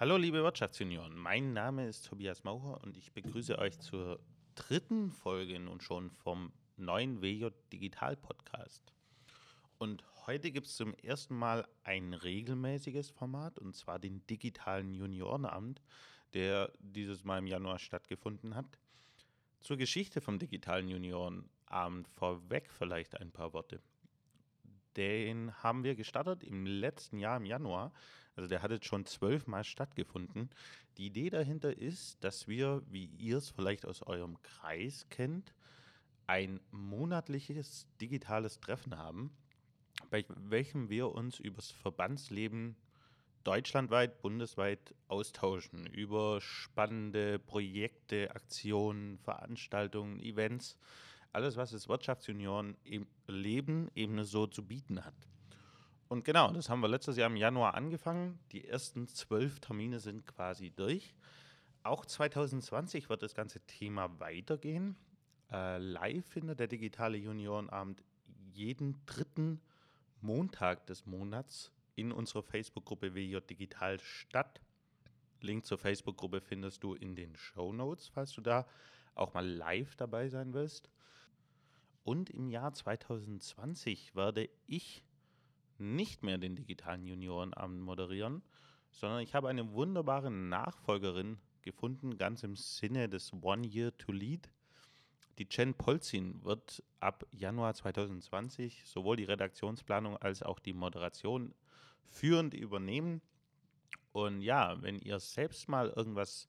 Hallo liebe Wirtschaftsjunioren, mein Name ist Tobias Maucher und ich begrüße euch zur dritten Folge nun schon vom neuen WJ Digital Podcast. Und heute gibt es zum ersten Mal ein regelmäßiges Format und zwar den digitalen Juniorenabend, der dieses Mal im Januar stattgefunden hat. Zur Geschichte vom digitalen Juniorenabend vorweg vielleicht ein paar Worte. Den haben wir gestartet im letzten Jahr im Januar also der hat jetzt schon zwölfmal stattgefunden. Die Idee dahinter ist, dass wir, wie ihr es vielleicht aus eurem Kreis kennt, ein monatliches digitales Treffen haben, bei welchem wir uns übers Verbandsleben deutschlandweit, bundesweit austauschen, über spannende Projekte, Aktionen, Veranstaltungen, Events, alles, was das Wirtschaftsjunioren im Leben eben so zu bieten hat. Und genau, das haben wir letztes Jahr im Januar angefangen. Die ersten zwölf Termine sind quasi durch. Auch 2020 wird das ganze Thema weitergehen. Äh, live findet der digitale Juniorenabend jeden dritten Montag des Monats in unserer Facebook-Gruppe WJ Digital statt. Link zur Facebook-Gruppe findest du in den Show Notes, falls du da auch mal live dabei sein willst. Und im Jahr 2020 werde ich nicht mehr den digitalen Juniorenabend moderieren, sondern ich habe eine wunderbare Nachfolgerin gefunden, ganz im Sinne des One Year to Lead. Die Jen Polzin wird ab Januar 2020 sowohl die Redaktionsplanung als auch die Moderation führend übernehmen. Und ja, wenn ihr selbst mal irgendwas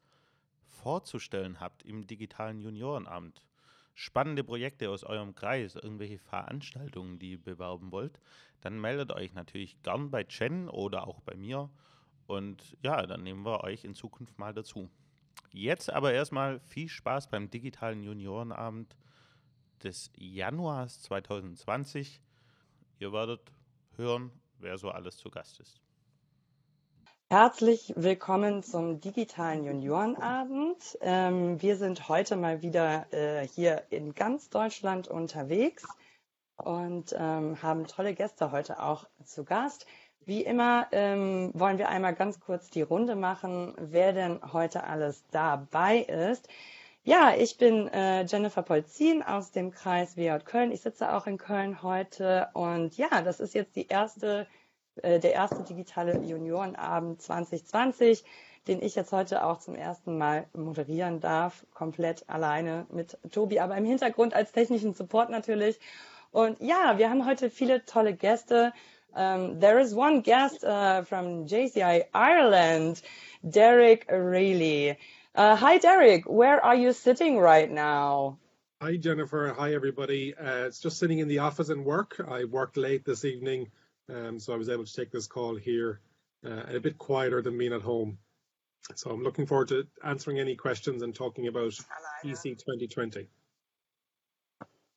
vorzustellen habt im digitalen Juniorenabend, spannende Projekte aus eurem Kreis, irgendwelche Veranstaltungen, die ihr bewerben wollt, dann meldet euch natürlich gern bei Jen oder auch bei mir. Und ja, dann nehmen wir euch in Zukunft mal dazu. Jetzt aber erstmal viel Spaß beim digitalen Juniorenabend des Januars 2020. Ihr werdet hören, wer so alles zu Gast ist. Herzlich willkommen zum digitalen Juniorenabend. Ähm, wir sind heute mal wieder äh, hier in ganz Deutschland unterwegs und ähm, haben tolle Gäste heute auch zu Gast. Wie immer ähm, wollen wir einmal ganz kurz die Runde machen, wer denn heute alles dabei ist. Ja, ich bin äh, Jennifer Polzin aus dem Kreis WJ Köln. Ich sitze auch in Köln heute und ja, das ist jetzt die erste äh, der erste digitale Juniorenabend 2020, den ich jetzt heute auch zum ersten Mal moderieren darf, komplett alleine mit Tobi, aber im Hintergrund als technischen Support natürlich. Und ja, wir haben heute viele tolle Gäste. Um, there is one guest uh, from JCI Ireland, Derek Reilly. Uh, hi, Derek. Where are you sitting right now? Hi, Jennifer. Hi, everybody. Uh, it's just sitting in the office and work. I worked late this evening um, so I was able to take this call here uh, a bit quieter than being at home. So I'm looking forward to answering any questions and talking about EC 2020.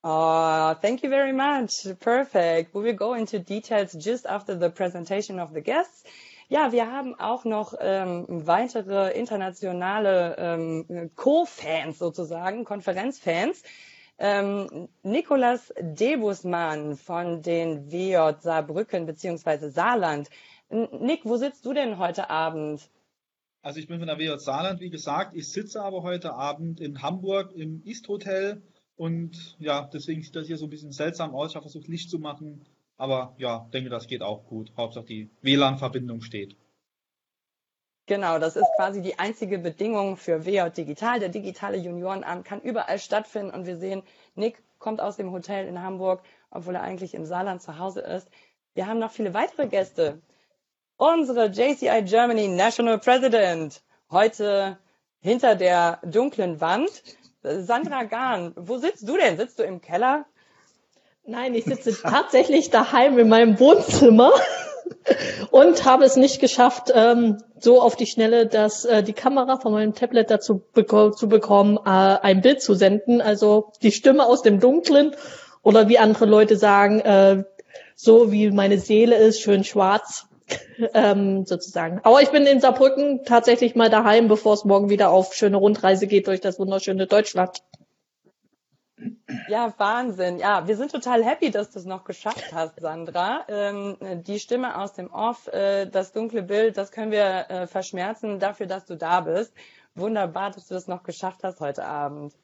Uh, thank you very much. Perfect. We will go into details just after the presentation of the guests. Ja, wir haben auch noch ähm, weitere internationale ähm, Co-Fans sozusagen, Konferenzfans. Ähm, Nikolas Debusmann von den WJ Saarbrücken bzw. Saarland. Nick, wo sitzt du denn heute Abend? Also ich bin von der WJ Saarland, wie gesagt. Ich sitze aber heute Abend in Hamburg im East Hotel und ja, deswegen sieht das hier so ein bisschen seltsam aus. Ich habe versucht Licht zu machen, aber ja, denke, das geht auch gut. Hauptsache die WLAN-Verbindung steht. Genau, das ist quasi die einzige Bedingung für WJ Digital. Der digitale Juniorenabend kann überall stattfinden und wir sehen, Nick kommt aus dem Hotel in Hamburg, obwohl er eigentlich im Saarland zu Hause ist. Wir haben noch viele weitere Gäste. Unsere JCI Germany National President, heute hinter der dunklen Wand. Sandra Gahn, wo sitzt du denn? Sitzt du im Keller? Nein, ich sitze tatsächlich daheim in meinem Wohnzimmer und habe es nicht geschafft, ähm, so auf die Schnelle, dass äh, die Kamera von meinem Tablet dazu beko zu bekommen, äh, ein Bild zu senden. Also die Stimme aus dem Dunklen oder wie andere Leute sagen, äh, so wie meine Seele ist, schön schwarz. ähm, sozusagen. Aber ich bin in Saarbrücken tatsächlich mal daheim, bevor es morgen wieder auf schöne Rundreise geht durch das wunderschöne Deutschland. Ja, Wahnsinn. Ja, wir sind total happy, dass du es noch geschafft hast, Sandra. Ähm, die Stimme aus dem Off, äh, das dunkle Bild, das können wir äh, verschmerzen dafür, dass du da bist. Wunderbar, dass du das noch geschafft hast heute Abend.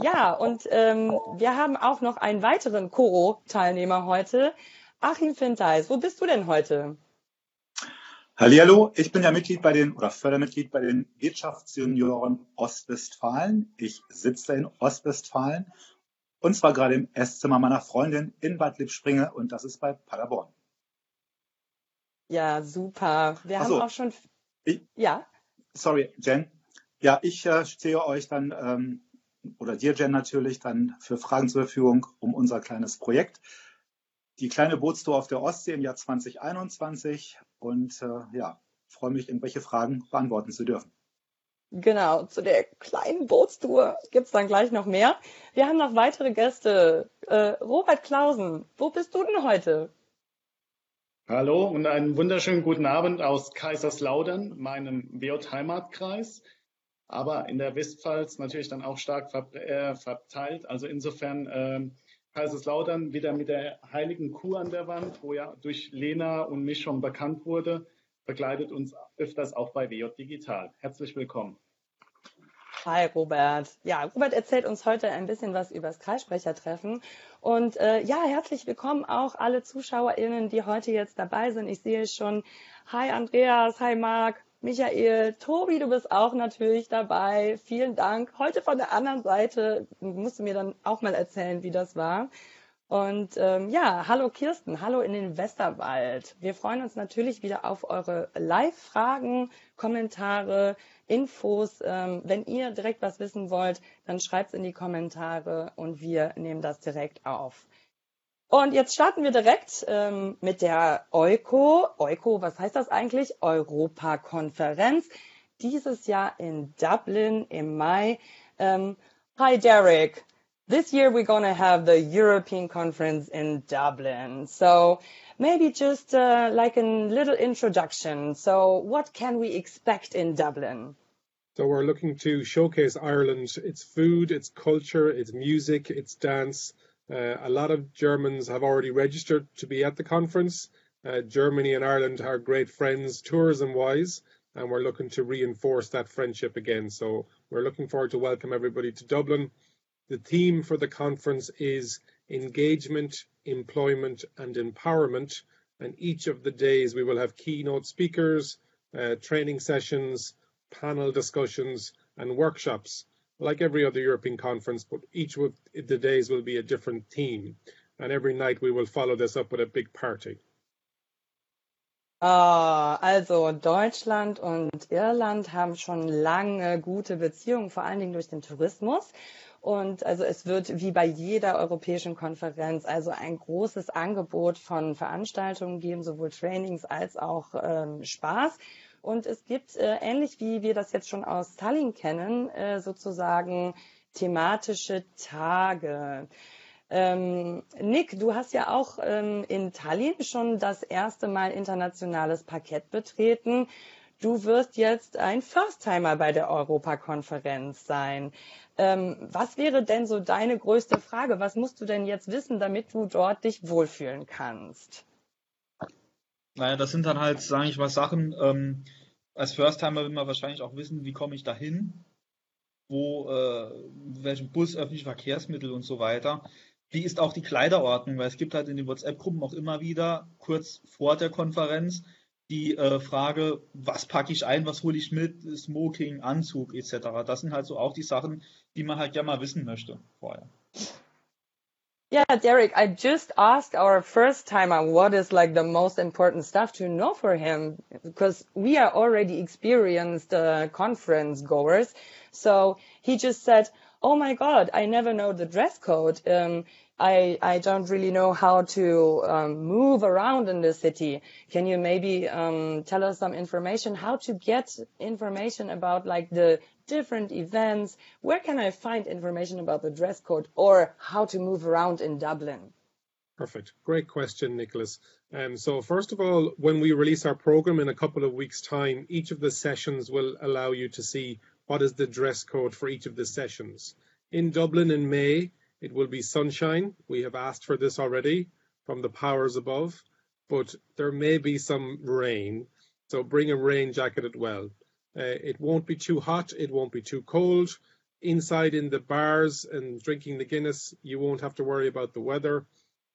Ja, und ähm, wir haben auch noch einen weiteren Koro-Teilnehmer heute. Achim Finteis, wo bist du denn heute? Hallihallo, ich bin ja Mitglied bei den oder Fördermitglied bei den Wirtschaftsjunioren Ostwestfalen. Ich sitze in Ostwestfalen und zwar gerade im Esszimmer meiner Freundin in Bad Lippspringe und das ist bei Paderborn. Ja, super. Wir so. haben auch schon. Ich- Ja. Sorry, Jen. Ja, ich äh, stehe euch dann ähm, oder dir, Jen, natürlich dann für Fragen zur Verfügung um unser kleines Projekt. Die kleine Bootstour auf der Ostsee im Jahr 2021 und äh, ja, freue mich, irgendwelche Fragen beantworten zu dürfen. Genau, zu der kleinen Bootstour gibt's dann gleich noch mehr. Wir haben noch weitere Gäste. Äh, Robert Klausen, wo bist du denn heute? Hallo und einen wunderschönen guten Abend aus Kaiserslautern, meinem WJ-Heimatkreis, aber in der Westpfalz natürlich dann auch stark ver äh, verteilt. Also insofern ähm, Kaiserslautern wieder mit der heiligen Kuh an der Wand, wo ja durch Lena und mich schon bekannt wurde, begleitet uns öfters auch bei WJ Digital. Herzlich willkommen. Hi Robert. Ja, Robert erzählt uns heute ein bisschen was über das Kreissprechertreffen. Und äh, ja, herzlich willkommen auch alle ZuschauerInnen, die heute jetzt dabei sind. Ich sehe schon, hi Andreas, hi Marc, Michael, Tobi, du bist auch natürlich dabei. Vielen Dank. Heute von der anderen Seite musst du mir dann auch mal erzählen, wie das war. Und ähm, ja, hallo Kirsten, hallo in den Westerwald. Wir freuen uns natürlich wieder auf eure Live-Fragen, Kommentare, Infos. Ähm, wenn ihr direkt was wissen wollt, dann schreibt's in die Kommentare und wir nehmen das direkt auf. Und jetzt starten wir direkt ähm, mit der EUCO. EUCO, was heißt das eigentlich? Europakonferenz. Dieses Jahr in Dublin im Mai. Ähm, hi Derek. This year we're to have the European conference in Dublin. So maybe just uh, like a little introduction. So what can we expect in Dublin? So we're looking to showcase Ireland, its food, its culture, its music, its dance. Uh, a lot of Germans have already registered to be at the conference. Uh, Germany and Ireland are great friends, tourism wise, and we're looking to reinforce that friendship again. So we're looking forward to welcome everybody to Dublin. The theme for the conference is engagement, employment, and empowerment. And each of the days we will have keynote speakers, uh, training sessions, panel discussions, and workshops, like every other European conference, but each of the days will be a different theme. And every night we will follow this up with a big party. Ah, also Deutschland und Irland haben schon lange gute Beziehungen, vor allen Dingen durch den Tourismus. Und also es wird wie bei jeder europäischen Konferenz also ein großes Angebot von Veranstaltungen geben, sowohl Trainings als auch ähm, Spaß. Und es gibt, äh, ähnlich wie wir das jetzt schon aus Tallinn kennen, äh, sozusagen thematische Tage. Ähm, Nick, du hast ja auch ähm, in Tallinn schon das erste Mal internationales Parkett betreten. Du wirst jetzt ein First-Timer bei der Europakonferenz sein. Ähm, was wäre denn so deine größte Frage? Was musst du denn jetzt wissen, damit du dort dich wohlfühlen kannst? Naja, das sind dann halt, sage ich mal, Sachen, ähm, als First-Timer will man wahrscheinlich auch wissen, wie komme ich da hin, wo, äh, welchen Bus, öffentliche Verkehrsmittel und so weiter. Wie ist auch die Kleiderordnung, weil es gibt halt in den WhatsApp-Gruppen auch immer wieder, kurz vor der Konferenz, die äh, Frage, was packe ich ein, was hole ich mit, Smoking, Anzug etc. Das sind halt so auch die Sachen, die man halt gerne mal wissen möchte vorher. Yeah, Derek, I just asked our first timer what is like the most important stuff to know for him because we are already experienced uh, conference goers. So he just said, Oh my God, I never know the dress code. Um, I, I don't really know how to um, move around in the city. Can you maybe um, tell us some information how to get information about like the different events? Where can I find information about the dress code or how to move around in Dublin? Perfect. Great question, Nicholas. Um, so first of all, when we release our program in a couple of weeks' time, each of the sessions will allow you to see what is the dress code for each of the sessions. In Dublin in May, It will be sunshine. We have asked for this already from the powers above, but there may be some rain. So bring a rain jacket as well. Uh, it won't be too hot. It won't be too cold. Inside in the bars and drinking the Guinness, you won't have to worry about the weather.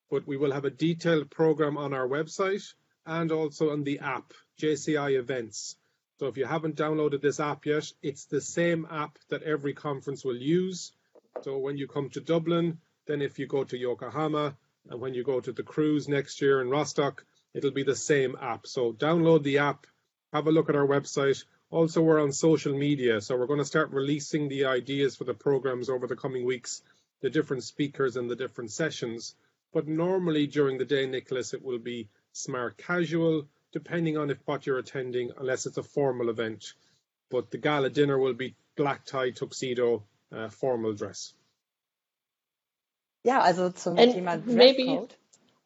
But we will have a detailed program on our website and also on the app, JCI Events. So if you haven't downloaded this app yet, it's the same app that every conference will use. So when you come to Dublin, then if you go to Yokohama, and when you go to the cruise next year in Rostock, it'll be the same app. So download the app, have a look at our website. Also, we're on social media, so we're going to start releasing the ideas for the programs over the coming weeks, the different speakers and the different sessions. But normally during the day, Nicholas, it will be smart casual, depending on if what you're attending, unless it's a formal event. But the gala dinner will be black tie, tuxedo, uh, formal dress. Yeah, also zum And Thema maybe- Dresscode.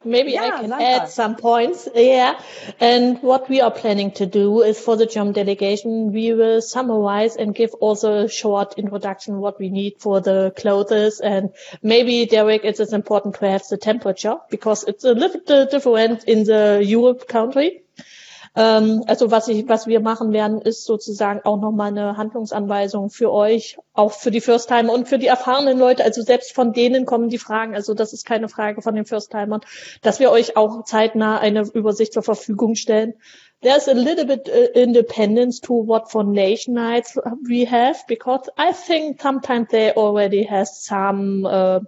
Maybe Yeah, I can Sandra. add some points. Yeah. And what we are planning to do is for the German delegation, we will summarize and give also a short introduction what we need for the clothes. And maybe, Derek, it is as important to have the temperature because it's a little different in the Europe country. Ähm, also was ich, was wir machen werden, ist sozusagen auch nochmal eine Handlungsanweisung für euch, auch für die First-Timer und für die erfahrenen Leute. Also selbst von denen kommen die Fragen. Also das ist keine Frage von den First-Timern, dass wir euch auch zeitnah eine Übersicht zur Verfügung stellen. There's a little bit uh, independence to what for nation nights we have because I think sometimes they already has some uh,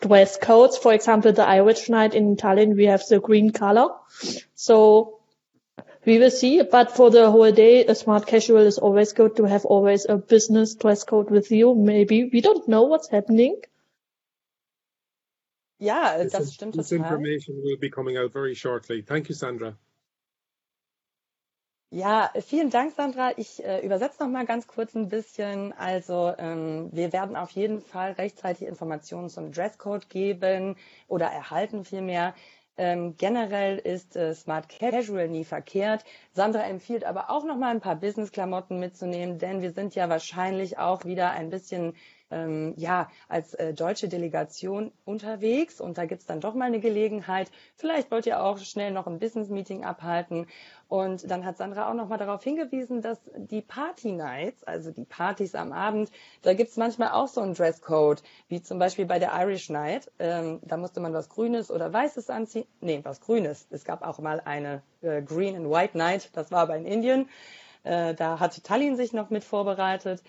dress codes. For example, the Irish night in Tallinn, we have the green color. So we will see. But for the whole day, a smart casual is always good to have always a business dress code with you. Maybe we don't know what's happening. Ja, This, das stimmt this total. information will be coming out very shortly. Thank you, Sandra. Ja, vielen Dank, Sandra. Ich äh, übersetze noch mal ganz kurz ein bisschen. Also ähm, wir werden auf jeden Fall rechtzeitig Informationen zum Dresscode geben oder erhalten vielmehr. Ähm, generell ist äh, Smart Casual nie verkehrt. Sandra empfiehlt aber auch noch mal ein paar Business-Klamotten mitzunehmen, denn wir sind ja wahrscheinlich auch wieder ein bisschen ähm, ja, als äh, deutsche Delegation unterwegs und da gibt's dann doch mal eine Gelegenheit. Vielleicht wollt ihr auch schnell noch ein Business-Meeting abhalten. Und dann hat Sandra auch noch mal darauf hingewiesen, dass die Party Nights, also die Partys am Abend, da gibt's manchmal auch so einen Dresscode, wie zum Beispiel bei der Irish Night. Ähm, da musste man was Grünes oder Weißes anziehen. Nee, was Grünes. Es gab auch mal eine äh, Green and White Night, das war aber in Indien. Äh, da hat Tallinn sich noch mit vorbereitet.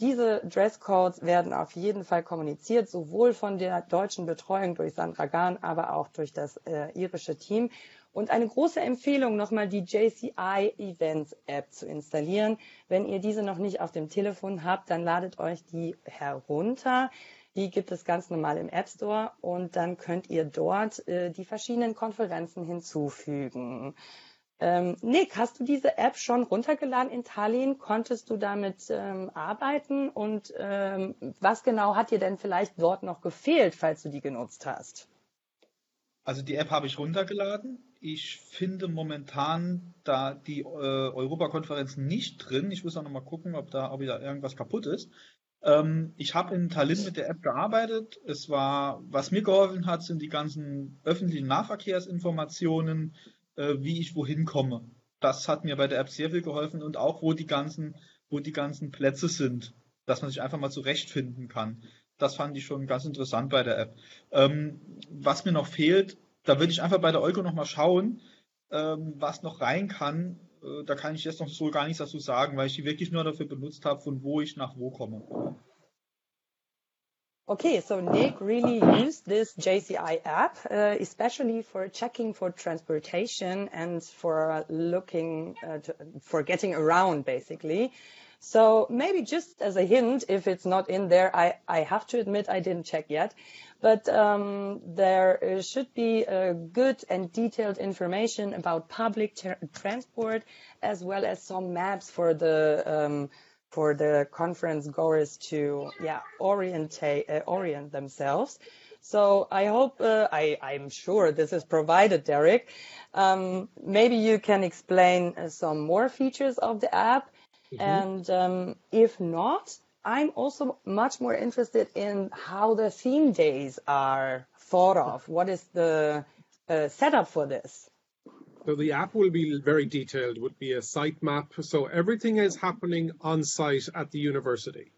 Diese Dresscodes werden auf jeden Fall kommuniziert, sowohl von der deutschen Betreuung durch Sandra Gahn, aber auch durch das äh, irische Team. Und eine große Empfehlung, nochmal die JCI Events App zu installieren. Wenn ihr diese noch nicht auf dem Telefon habt, dann ladet euch die herunter. Die gibt es ganz normal im App Store und dann könnt ihr dort äh, die verschiedenen Konferenzen hinzufügen. Ähm, Nick, hast du diese App schon runtergeladen in Tallinn? Konntest du damit ähm, arbeiten? Und ähm, was genau hat dir denn vielleicht dort noch gefehlt, falls du die genutzt hast? Also die App habe ich runtergeladen. Ich finde momentan da die äh, Europakonferenz nicht drin. Ich muss auch noch mal gucken, ob da ob wieder irgendwas kaputt ist. Ähm, ich habe in Tallinn mit der App gearbeitet. Es war, was mir geholfen hat, sind die ganzen öffentlichen Nahverkehrsinformationen, wie ich wohin komme. Das hat mir bei der App sehr viel geholfen und auch wo die ganzen, wo die ganzen Plätze sind, dass man sich einfach mal zurechtfinden kann. Das fand ich schon ganz interessant bei der App. Ähm, was mir noch fehlt, da würde ich einfach bei der Euko noch mal schauen, ähm, was noch rein kann. Äh, da kann ich jetzt noch so gar nichts dazu sagen, weil ich die wirklich nur dafür benutzt habe, von wo ich nach wo komme. Okay, so Nick really used this JCI app, uh, especially for checking for transportation and for looking uh, to, for getting around, basically. So maybe just as a hint, if it's not in there, I, I have to admit I didn't check yet, but um, there uh, should be uh, good and detailed information about public tra transport as well as some maps for the um, for the conference goers to yeah orientate uh, orient themselves. So I hope uh, I I'm sure this is provided, Derek. Um, maybe you can explain uh, some more features of the app, Mhm. and um, if not, I'm also much more interested in how the theme days are thought of. What is the uh, setup for this? So the app will be very detailed, would be a site map. So everything is happening on site at the university.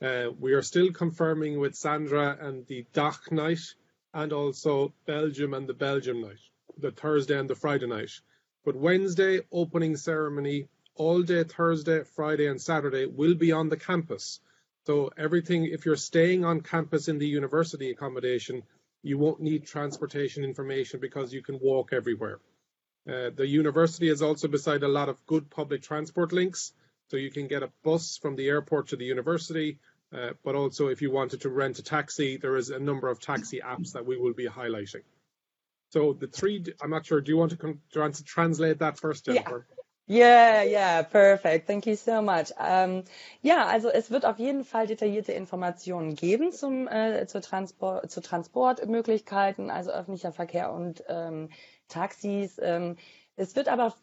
Uh, we are still confirming with Sandra and the DACH night and also Belgium and the Belgium night, the Thursday and the Friday night. But Wednesday, opening ceremony, all day Thursday, Friday, and Saturday will be on the campus. So everything, if you're staying on campus in the university accommodation, you won't need transportation information because you can walk everywhere. Uh, the university is also beside a lot of good public transport links. So you can get a bus from the airport to the university, uh, but also if you wanted to rent a taxi, there is a number of taxi apps that we will be highlighting. So the three, I'm not sure, do you want to, to translate that first, Jennifer? Yeah. Yeah, yeah, perfect. Thank you so much. Ähm, ja, also es wird auf jeden Fall detaillierte Informationen geben zum, äh, zur Transport, zu Transportmöglichkeiten, also öffentlicher Verkehr und ähm, Taxis. Ähm, es wird aber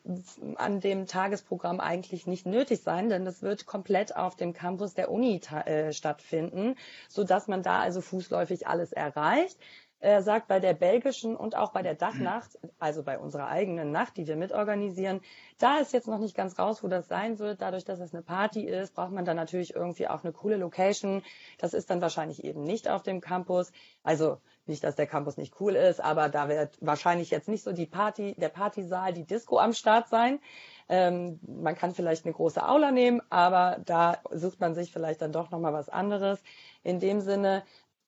an dem Tagesprogramm eigentlich nicht nötig sein, denn das wird komplett auf dem Campus der Uni äh, stattfinden, so dass man da also fußläufig alles erreicht. Er sagt, bei der belgischen und auch bei der Dachnacht, also bei unserer eigenen Nacht, die wir mitorganisieren, da ist jetzt noch nicht ganz raus, wo das sein wird. Dadurch, dass es eine Party ist, braucht man dann natürlich irgendwie auch eine coole Location. Das ist dann wahrscheinlich eben nicht auf dem Campus. Also nicht, dass der Campus nicht cool ist, aber da wird wahrscheinlich jetzt nicht so die Party, der Partysaal, die Disco am Start sein. Ähm, man kann vielleicht eine große Aula nehmen, aber da sucht man sich vielleicht dann doch nochmal was anderes. In dem Sinne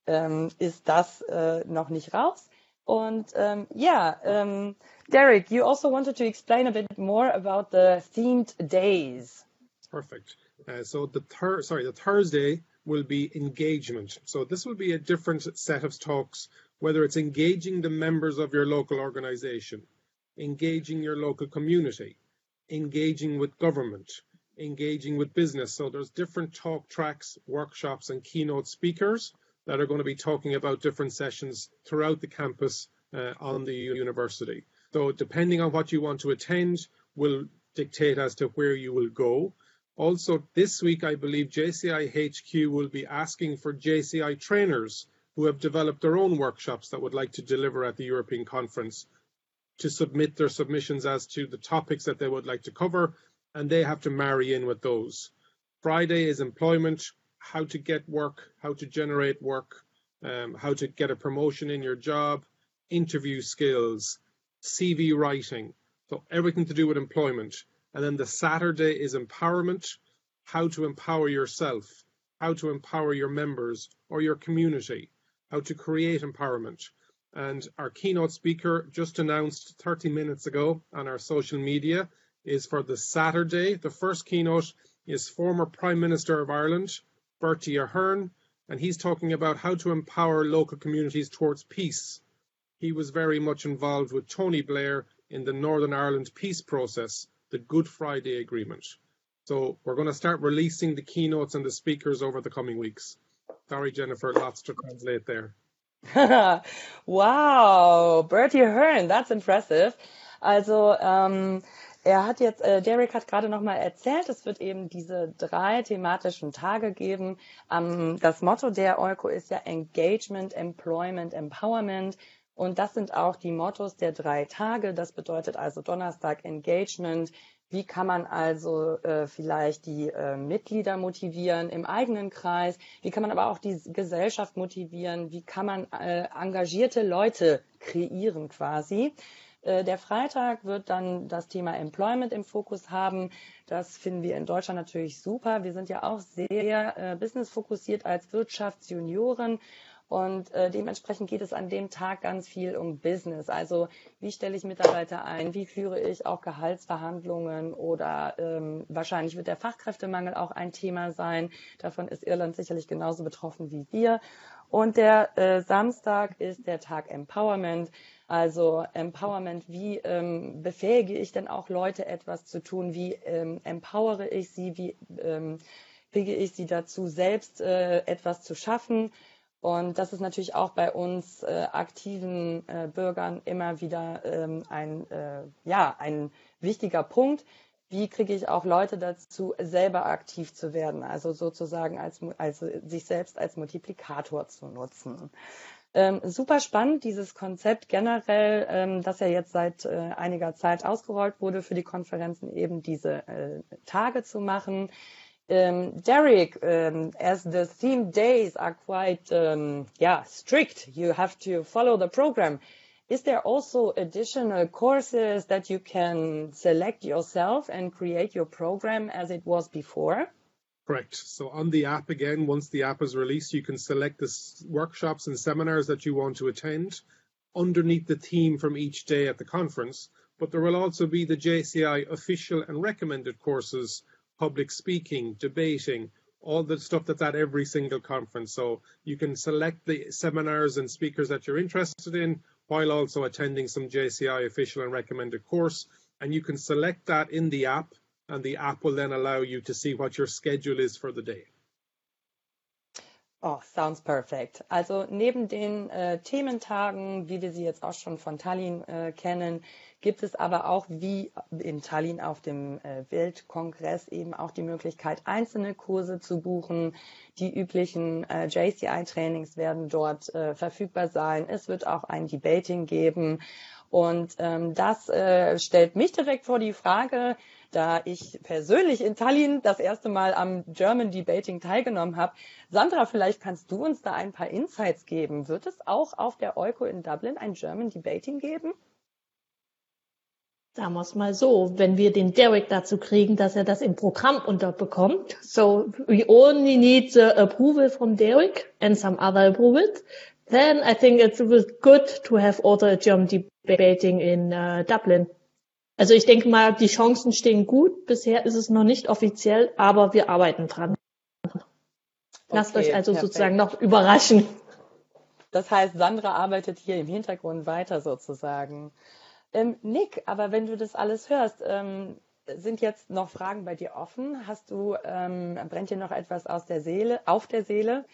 ähm, ist das äh, noch nicht raus. Und ähm, ja, ähm, Derek, you also wanted to explain a bit more about the themed days. Perfect. Uh, so the sorry, the Thursday will be engagement. So this will be a different set of talks, whether it's engaging the members of your local organization, engaging your local community, engaging with government, engaging with business. So there's different talk tracks, workshops, and keynote speakers that are going to be talking about different sessions throughout the campus uh, on the university. So depending on what you want to attend will dictate as to where you will go. Also, this week, I believe JCI HQ will be asking for JCI trainers who have developed their own workshops that would like to deliver at the European conference to submit their submissions as to the topics that they would like to cover, and they have to marry in with those. Friday is employment, how to get work, how to generate work, um, how to get a promotion in your job, interview skills, CV writing, so everything to do with employment. And then the Saturday is empowerment, how to empower yourself, how to empower your members or your community, how to create empowerment. And our keynote speaker just announced 30 minutes ago on our social media is for the Saturday. The first keynote is former Prime Minister of Ireland, Bertie Ahern, and he's talking about how to empower local communities towards peace. He was very much involved with Tony Blair in the Northern Ireland peace process the Good Friday Agreement. So we're going to start releasing the keynotes and the speakers over the coming weeks. Sorry, Jennifer, lots to translate there. wow, Bertie Hearn, that's impressive. Also, ähm, er hat jetzt, äh, Derek hat gerade nochmal erzählt, es wird eben diese drei thematischen Tage geben. Ähm, das Motto der Euko ist ja Engagement, Employment, Empowerment. Und das sind auch die Mottos der drei Tage. Das bedeutet also Donnerstag Engagement. Wie kann man also äh, vielleicht die äh, Mitglieder motivieren im eigenen Kreis? Wie kann man aber auch die Gesellschaft motivieren? Wie kann man äh, engagierte Leute kreieren quasi? Äh, der Freitag wird dann das Thema Employment im Fokus haben. Das finden wir in Deutschland natürlich super. Wir sind ja auch sehr äh, businessfokussiert als Wirtschaftsjunioren und äh, dementsprechend geht es an dem Tag ganz viel um Business. Also wie stelle ich Mitarbeiter ein? Wie führe ich auch Gehaltsverhandlungen? Oder ähm, wahrscheinlich wird der Fachkräftemangel auch ein Thema sein. Davon ist Irland sicherlich genauso betroffen wie wir. Und der äh, Samstag ist der Tag Empowerment. Also Empowerment, wie ähm, befähige ich denn auch Leute etwas zu tun? Wie ähm, empowere ich sie? Wie ähm, kriege ich sie dazu, selbst äh, etwas zu schaffen? Und das ist natürlich auch bei uns äh, aktiven äh, Bürgern immer wieder ähm, ein, äh, ja, ein wichtiger Punkt. wie kriege ich auch Leute dazu, selber aktiv zu werden, also sozusagen als, also sich selbst als Multiplikator zu nutzen. Ähm, super spannend, dieses Konzept generell, ähm, das ja jetzt seit äh, einiger Zeit ausgerollt wurde, für die Konferenzen eben diese äh, Tage zu machen. Um, Derek, um, as the theme days are quite, um, yeah, strict, you have to follow the program. Is there also additional courses that you can select yourself and create your program as it was before? Correct. So on the app again, once the app is released, you can select the workshops and seminars that you want to attend underneath the theme from each day at the conference. But there will also be the JCI official and recommended courses public speaking, debating, all the stuff that's at every single conference. So you can select the seminars and speakers that you're interested in while also attending some JCI official and recommended course. And you can select that in the app and the app will then allow you to see what your schedule is for the day. Oh, sounds perfect. Also neben den äh, Thementagen, wie wir sie jetzt auch schon von Tallinn äh, kennen, gibt es aber auch wie in Tallinn auf dem äh, Weltkongress eben auch die Möglichkeit, einzelne Kurse zu buchen. Die üblichen äh, JCI-Trainings werden dort äh, verfügbar sein. Es wird auch ein Debating geben. Und ähm, das äh, stellt mich direkt vor die Frage, da ich persönlich in Tallinn das erste Mal am German Debating teilgenommen habe. Sandra, vielleicht kannst du uns da ein paar Insights geben. Wird es auch auf der Euco in Dublin ein German Debating geben? Sagen wir es mal so, wenn wir den Derek dazu kriegen, dass er das im Programm unterbekommt. So we only need the approval from Derek and some other approvals. Then I think it's good to have also a German debating in uh, Dublin. Also ich denke mal, die Chancen stehen gut. Bisher ist es noch nicht offiziell, aber wir arbeiten dran. Lasst okay, euch also perfekt. sozusagen noch überraschen. Das heißt, Sandra arbeitet hier im Hintergrund weiter sozusagen. Ähm, Nick, aber wenn du das alles hörst, ähm, sind jetzt noch Fragen bei dir offen? Hast du, ähm, brennt dir noch etwas aus der Seele, auf der Seele?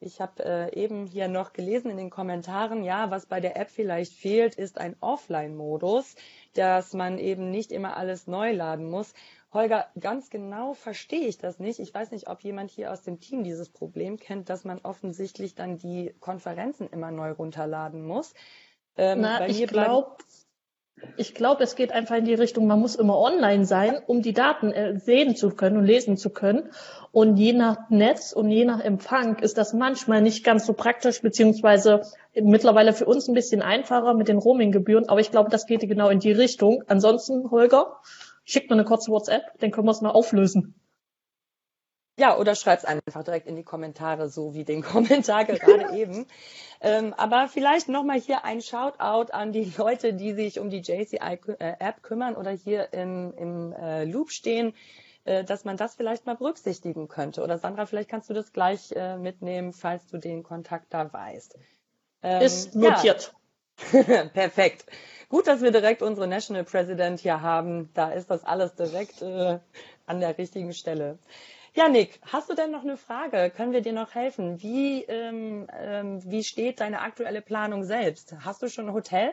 Ich habe äh, eben hier noch gelesen in den Kommentaren, ja, was bei der App vielleicht fehlt, ist ein Offline-Modus, dass man eben nicht immer alles neu laden muss. Holger, ganz genau verstehe ich das nicht. Ich weiß nicht, ob jemand hier aus dem Team dieses Problem kennt, dass man offensichtlich dann die Konferenzen immer neu runterladen muss. Ähm, Na, ich glaube, ich glaube, es geht einfach in die Richtung, man muss immer online sein, um die Daten äh, sehen zu können und lesen zu können. Und je nach Netz und je nach Empfang ist das manchmal nicht ganz so praktisch, beziehungsweise mittlerweile für uns ein bisschen einfacher mit den Roaming-Gebühren. Aber ich glaube, das geht genau in die Richtung. Ansonsten, Holger, schickt mir eine kurze WhatsApp, dann können wir es mal auflösen. Ja, oder schreib's einfach direkt in die Kommentare, so wie den Kommentar gerade eben. Ähm, aber vielleicht nochmal hier ein Shoutout an die Leute, die sich um die JCI-App kümmern oder hier im, im äh, Loop stehen, äh, dass man das vielleicht mal berücksichtigen könnte. Oder Sandra, vielleicht kannst du das gleich äh, mitnehmen, falls du den Kontakt da weißt. Ähm, Ist notiert. Ja. Perfekt. Gut, dass wir direkt unsere National President hier haben. Da ist das alles direkt äh, an der richtigen Stelle. Ja, Nick, hast du denn noch eine Frage? Können wir dir noch helfen? Wie, ähm, ähm, wie steht deine aktuelle Planung selbst? Hast du schon ein Hotel?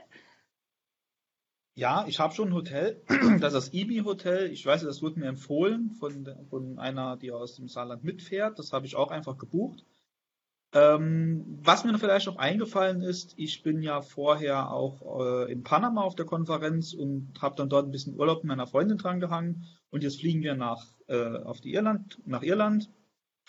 Ja, ich habe schon ein Hotel. Das ist das IBI Hotel. Ich weiß, das wurde mir empfohlen von, von einer, die aus dem Saarland mitfährt. Das habe ich auch einfach gebucht. Ähm, was mir vielleicht noch eingefallen ist, ich bin ja vorher auch äh, in Panama auf der Konferenz und habe dann dort ein bisschen Urlaub mit meiner Freundin dran gehangen. Und jetzt fliegen wir nach, äh, auf die Irland, nach Irland.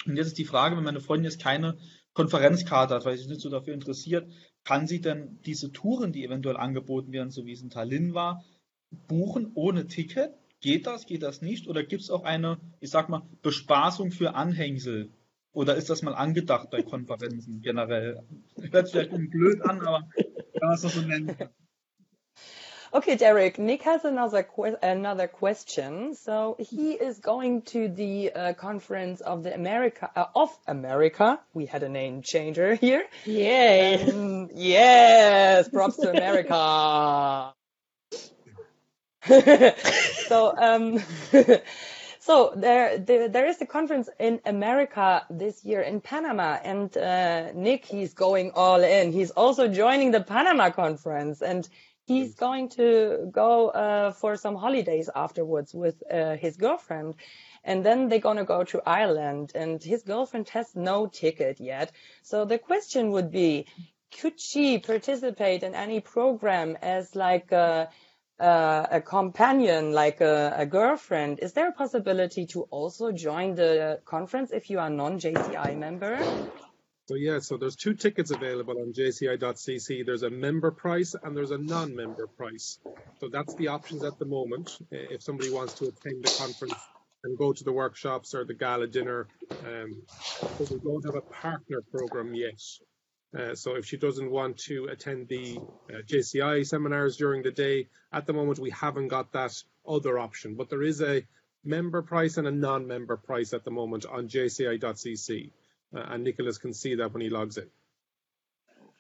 Und jetzt ist die Frage, wenn meine Freundin jetzt keine Konferenzkarte hat, weil sie sich nicht so dafür interessiert, kann sie denn diese Touren, die eventuell angeboten werden, so wie es in Tallinn war, buchen ohne Ticket? Geht das, geht das nicht? Oder gibt es auch eine, ich sag mal, Bespaßung für Anhängsel? Oder ist das mal angedacht bei Konferenzen generell? Hört sich vielleicht blöd an, aber kann man es so nennen. Okay, Derek, Nick has another que another question. So he is going to the uh, conference of the America uh, of America. We had a name changer here. Yay! Um, yes, props to America. so um, So there, there, there is a conference in America this year in Panama, and uh, Nick, he's going all in. He's also joining the Panama conference, and he's going to go uh, for some holidays afterwards with uh, his girlfriend. And then they're going to go to Ireland and his girlfriend has no ticket yet. So the question would be, could she participate in any program as like a, a, a companion, like a, a, girlfriend? Is there a possibility to also join the conference if you are non-JCI member? So yeah, so there's two tickets available on jci.cc. There's a member price and there's a non-member price. So that's the options at the moment. If somebody wants to attend the conference and go to the workshops or the gala dinner, um, but we don't have a partner program yet. Uh, so if she doesn't want to attend the uh, JCI seminars during the day, at the moment we haven't got that other option. But there is a member price and a non-member price at the moment on jci.cc. Uh, and Nicholas can see that when he logs in.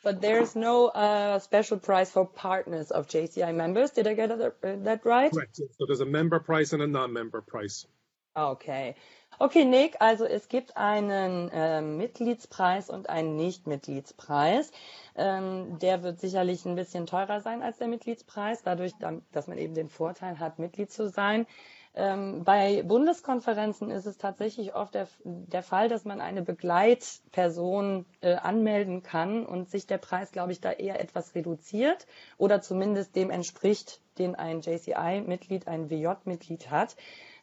But there's no uh, special price for partners of JCI members. Did I get that, uh, that right? Correct. So there's a member price and a non-member price. Okay. Okay, Nick, also es gibt einen äh, Mitgliedspreis und einen Nicht-Mitgliedspreis. Ähm, der wird sicherlich ein bisschen teurer sein als der Mitgliedspreis, dadurch, dass man eben den Vorteil hat, Mitglied zu sein. Ähm, bei Bundeskonferenzen ist es tatsächlich oft der, der Fall, dass man eine Begleitperson äh, anmelden kann und sich der Preis, glaube ich, da eher etwas reduziert oder zumindest dem entspricht, den ein JCI-Mitglied, ein WJ-Mitglied hat.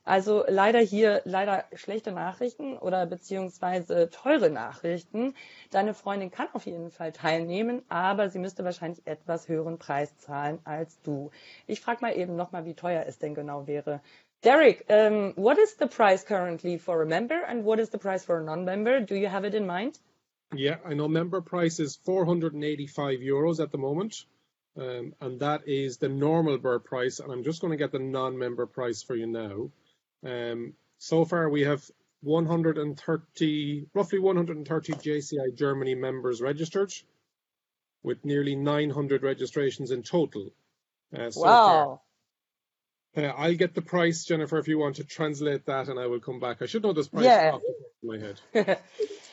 Also leider hier, leider schlechte Nachrichten oder beziehungsweise teure Nachrichten. Deine Freundin kann auf jeden Fall teilnehmen, aber sie müsste wahrscheinlich etwas höheren Preis zahlen als du. Ich frage mal eben nochmal, wie teuer es denn genau wäre. Derek, um, what is the price currently for a member and what is the price for a non-member? Do you have it in mind? Yeah, I know member price is 485 euros at the moment. Um, and that is the normal bird price. And I'm just going to get the non-member price for you now. Um, so far we have 130, roughly 130 JCI Germany members registered with nearly 900 registrations in total. Uh, so wow. Far. Uh, I'll get the price, Jennifer, if you want to translate that, and I will come back. I should know this price yeah. off the top of my head.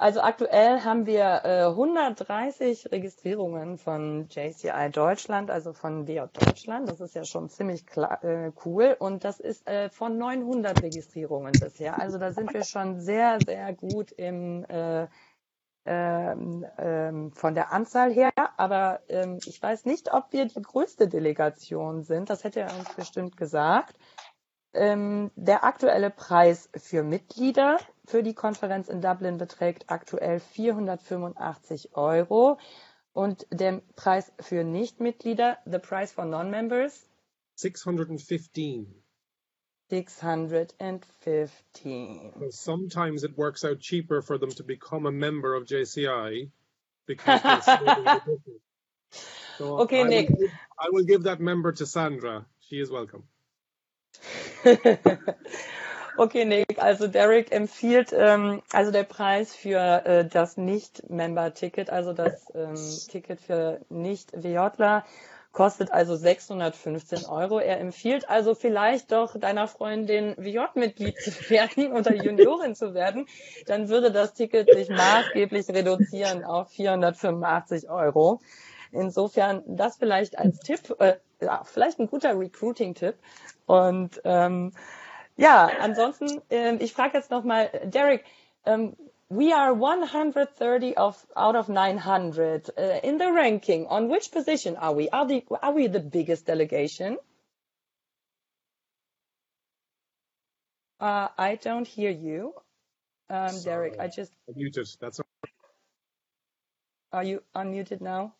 Also aktuell haben wir äh, 130 Registrierungen von JCI Deutschland, also von WJ Deutschland. Das ist ja schon ziemlich äh, cool. Und das ist äh, von 900 Registrierungen bisher. Also da sind wir schon sehr, sehr gut im äh, ähm, ähm, von der Anzahl her, aber ähm, ich weiß nicht, ob wir die größte Delegation sind. Das hätte er uns bestimmt gesagt. Ähm, der aktuelle Preis für Mitglieder für die Konferenz in Dublin beträgt aktuell 485 Euro und der Preis für Nichtmitglieder, the price for non-members, 615. 615. Well, sometimes it works out cheaper for them to become a member of JCI because so Okay, I Nick. Will, I will give that member to Sandra. She is welcome. okay, Nick. Also Derek empfiehlt, ähm, also der Preis für äh, das Nicht-Member-Ticket, also das ähm, Ticket für Nicht-WJler, kostet also 615 Euro. Er empfiehlt also vielleicht doch deiner Freundin VJ-Mitglied zu werden oder Juniorin zu werden. Dann würde das Ticket sich maßgeblich reduzieren auf 485 Euro. Insofern das vielleicht als Tipp, äh, ja, vielleicht ein guter Recruiting-Tipp. Und ähm, ja, ansonsten, äh, ich frage jetzt nochmal, Derek, ähm, we are 130 of out of 900 uh, in the ranking. On which position are we? Are, the, are we the biggest delegation? Uh, I don't hear you, um, Derek. I just muted. That's. Are you unmuted now?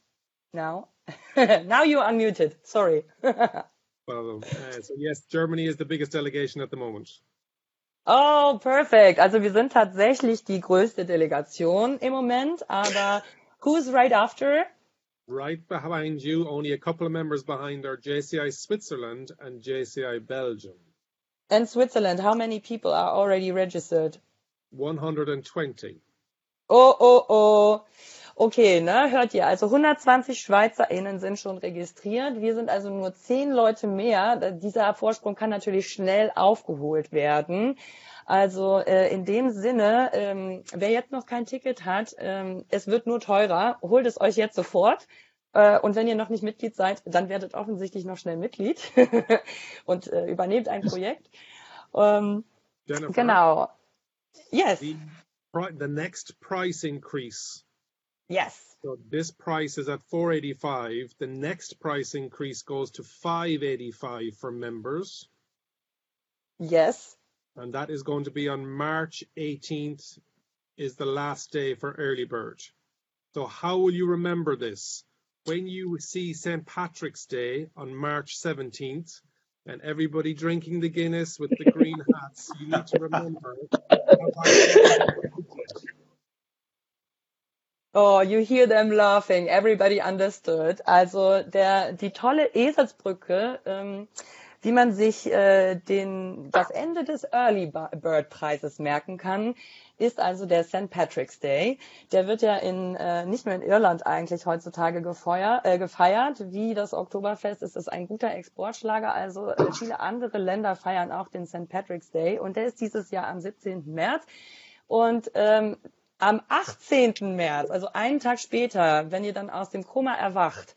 Now, now you're unmuted. Sorry. well, uh, so yes, Germany is the biggest delegation at the moment. Oh, perfect. Also wir sind tatsächlich die größte Delegation im Moment, aber who's right after? Right behind you, only a couple of members behind are JCI Switzerland and JCI Belgium. And Switzerland, how many people are already registered? 120. Oh, oh, oh. Okay, ne, hört ihr, also 120 SchweizerInnen sind schon registriert. Wir sind also nur zehn Leute mehr. Dieser Vorsprung kann natürlich schnell aufgeholt werden. Also äh, in dem Sinne, ähm, wer jetzt noch kein Ticket hat, ähm, es wird nur teurer. Holt es euch jetzt sofort. Äh, und wenn ihr noch nicht Mitglied seid, dann werdet offensichtlich noch schnell Mitglied und äh, übernehmt ein Projekt. Ähm, Jennifer, genau. Yes. The, the next price increase. Yes. So this price is at 485. The next price increase goes to 585 for members. Yes. And that is going to be on March 18th is the last day for early bird. So how will you remember this? When you see St. Patrick's Day on March 17th and everybody drinking the Guinness with the green hats, you need to remember. Oh, you hear them laughing. Everybody understood. Also der, die tolle Eselsbrücke, ähm, wie man sich äh, den, das Ende des Early Bird Preises merken kann, ist also der St. Patrick's Day. Der wird ja in, äh, nicht nur in Irland eigentlich heutzutage gefeuer, äh, gefeiert. Wie das Oktoberfest ist es ein guter Exportschlager. Also äh, viele andere Länder feiern auch den St. Patrick's Day. Und der ist dieses Jahr am 17. März. Und ähm, am 18. März, also einen Tag später, wenn ihr dann aus dem Koma erwacht,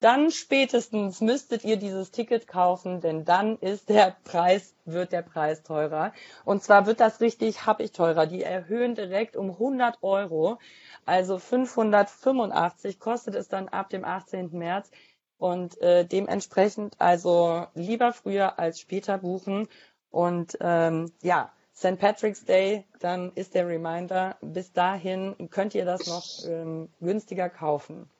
dann spätestens müsstet ihr dieses Ticket kaufen, denn dann ist der Preis, wird der Preis teurer. Und zwar wird das richtig happig teurer. Die erhöhen direkt um 100 Euro. Also 585 kostet es dann ab dem 18. März. Und äh, dementsprechend also lieber früher als später buchen. Und ähm, ja, St. Patrick's Day, dann ist der Reminder. Bis dahin könnt ihr das noch ähm, günstiger kaufen.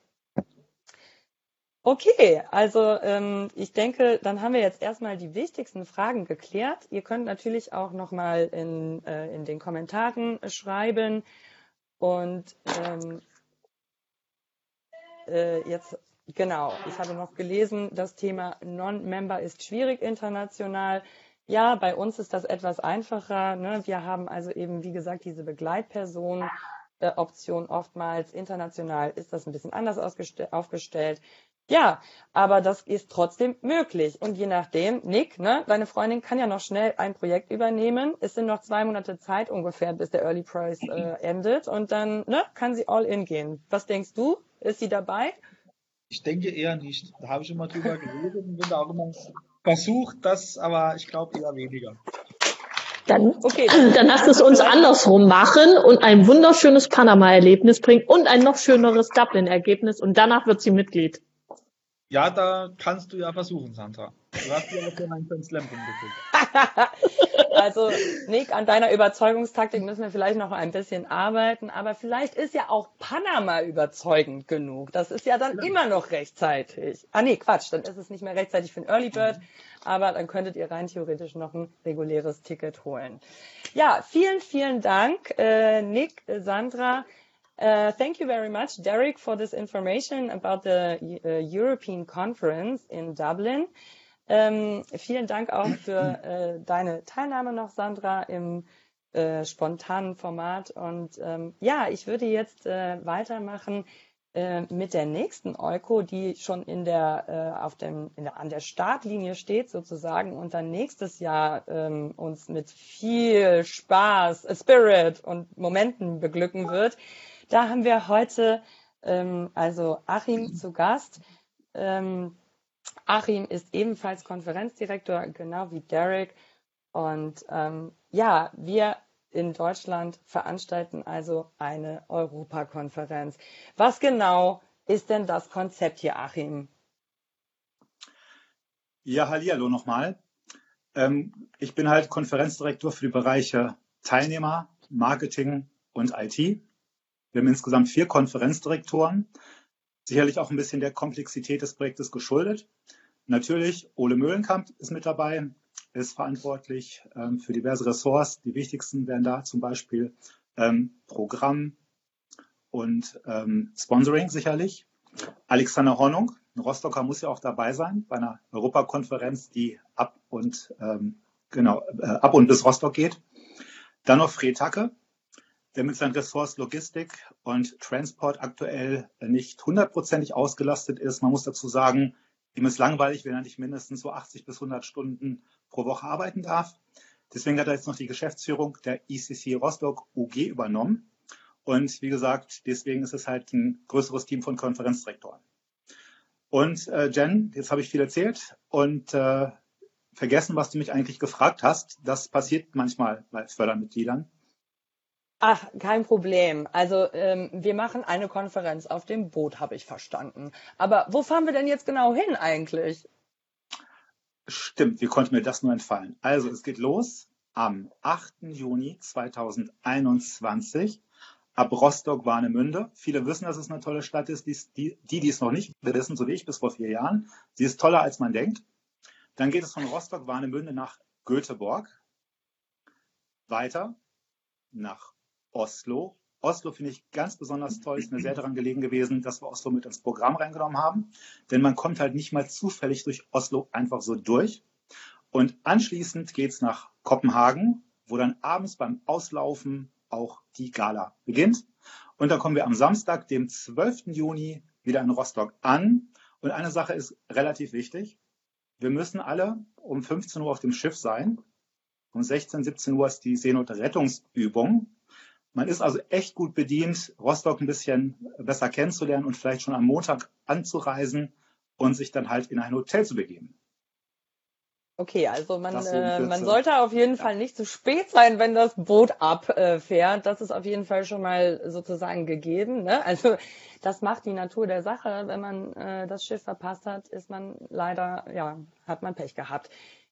Okay, also ähm, ich denke, dann haben wir jetzt erstmal die wichtigsten Fragen geklärt. Ihr könnt natürlich auch nochmal in, äh, in den Kommentaren schreiben. Und ähm, äh, jetzt, genau, ich habe noch gelesen, das Thema Non-Member ist schwierig international. Ja, bei uns ist das etwas einfacher. Ne? Wir haben also eben, wie gesagt, diese Begleitperson. Äh, Option oftmals international ist das ein bisschen anders aufgestellt. Ja, aber das ist trotzdem möglich. Und je nachdem, Nick, ne, deine Freundin kann ja noch schnell ein Projekt übernehmen. Es sind noch zwei Monate Zeit ungefähr, bis der Early Price äh, endet. Und dann ne, kann sie all in gehen. Was denkst du? Ist sie dabei? Ich denke eher nicht. Da habe ich immer drüber geredet und bin da auch immer versucht, das, aber ich glaube eher weniger. Dann, okay. dann lasst es uns andersrum machen und ein wunderschönes Panama-Erlebnis bringen und ein noch schöneres Dublin-Ergebnis und danach wird sie Mitglied. Ja, da kannst du ja versuchen, Sandra. Du hast ja schon einen Slam rumgekriegt. also, Nick, an deiner Überzeugungstaktik müssen wir vielleicht noch ein bisschen arbeiten, aber vielleicht ist ja auch Panama überzeugend genug. Das ist ja dann ja. immer noch rechtzeitig. Ah, nee, Quatsch, dann ist es nicht mehr rechtzeitig für ein Early Bird, mhm. aber dann könntet ihr rein theoretisch noch ein reguläres Ticket holen. Ja, vielen, vielen Dank, äh, Nick, Sandra. Uh, thank you very much, Derek, for this information about the uh, European Conference in Dublin. Ähm, vielen Dank auch für äh, deine Teilnahme noch, Sandra, im äh, spontanen Format. Und ähm, ja, ich würde jetzt äh, weitermachen mit der nächsten Euko, die schon in der, auf dem, der, an der Startlinie steht sozusagen und dann nächstes Jahr ähm, uns mit viel Spaß, Spirit und Momenten beglücken wird. Da haben wir heute ähm, also Achim zu Gast. Ähm, Achim ist ebenfalls Konferenzdirektor, genau wie Derek. Und ähm, ja, wir in Deutschland veranstalten also eine Europakonferenz. Was genau ist denn das Konzept hier, Achim? Ja, hallo nochmal. Ähm, ich bin halt Konferenzdirektor für die Bereiche Teilnehmer, Marketing und IT. Wir haben insgesamt vier Konferenzdirektoren, sicherlich auch ein bisschen der Komplexität des Projektes geschuldet. Natürlich, Ole Möhlenkamp ist mit dabei, ist verantwortlich ähm, für diverse Ressorts. Die wichtigsten wären da zum Beispiel ähm, Programm und ähm, Sponsoring sicherlich. Alexander Hornung, ein Rostocker muss ja auch dabei sein bei einer Europakonferenz, die ab und ähm, genau äh, ab und bis Rostock geht. Dann noch Fred Hacke, der mit seinen Ressorts Logistik und Transport aktuell nicht hundertprozentig ausgelastet ist. Man muss dazu sagen, ihm ist langweilig, wenn er nicht mindestens so 80 bis 100 Stunden pro Woche arbeiten darf. Deswegen hat er jetzt noch die Geschäftsführung der ECC Rostock UG übernommen. Und wie gesagt, deswegen ist es halt ein größeres Team von Konferenzdirektoren. Und äh, Jen, jetzt habe ich viel erzählt und äh, vergessen, was du mich eigentlich gefragt hast. Das passiert manchmal bei Fördermitgliedern. Ach, kein Problem. Also ähm, wir machen eine Konferenz auf dem Boot, habe ich verstanden. Aber wo fahren wir denn jetzt genau hin eigentlich? Stimmt, wie konnte mir das nur entfallen? Also es geht los am 8. Juni 2021 ab Rostock-Warnemünde. Viele wissen, dass es eine tolle Stadt ist. Die, die, die es noch nicht wissen, so wie ich bis vor vier Jahren, sie ist toller, als man denkt. Dann geht es von Rostock-Warnemünde nach Göteborg, weiter nach Oslo. Oslo finde ich ganz besonders toll, ist mir sehr daran gelegen gewesen, dass wir Oslo mit ins Programm reingenommen haben, denn man kommt halt nicht mal zufällig durch Oslo einfach so durch. Und anschließend geht es nach Kopenhagen, wo dann abends beim Auslaufen auch die Gala beginnt. Und dann kommen wir am Samstag, dem 12. Juni, wieder in Rostock an. Und eine Sache ist relativ wichtig. Wir müssen alle um 15 Uhr auf dem Schiff sein. Um 16, 17 Uhr ist die Seenotrettungsübung. Man ist also echt gut bedient, Rostock ein bisschen besser kennenzulernen und vielleicht schon am Montag anzureisen und sich dann halt in ein Hotel zu begeben. Okay, also man, äh, man sollte auf jeden ja. Fall nicht zu spät sein, wenn das Boot abfährt. Das ist auf jeden Fall schon mal sozusagen gegeben. Ne? Also das macht die Natur der Sache. Wenn man äh, das Schiff verpasst hat, ist man leider, ja, hat man Pech gehabt.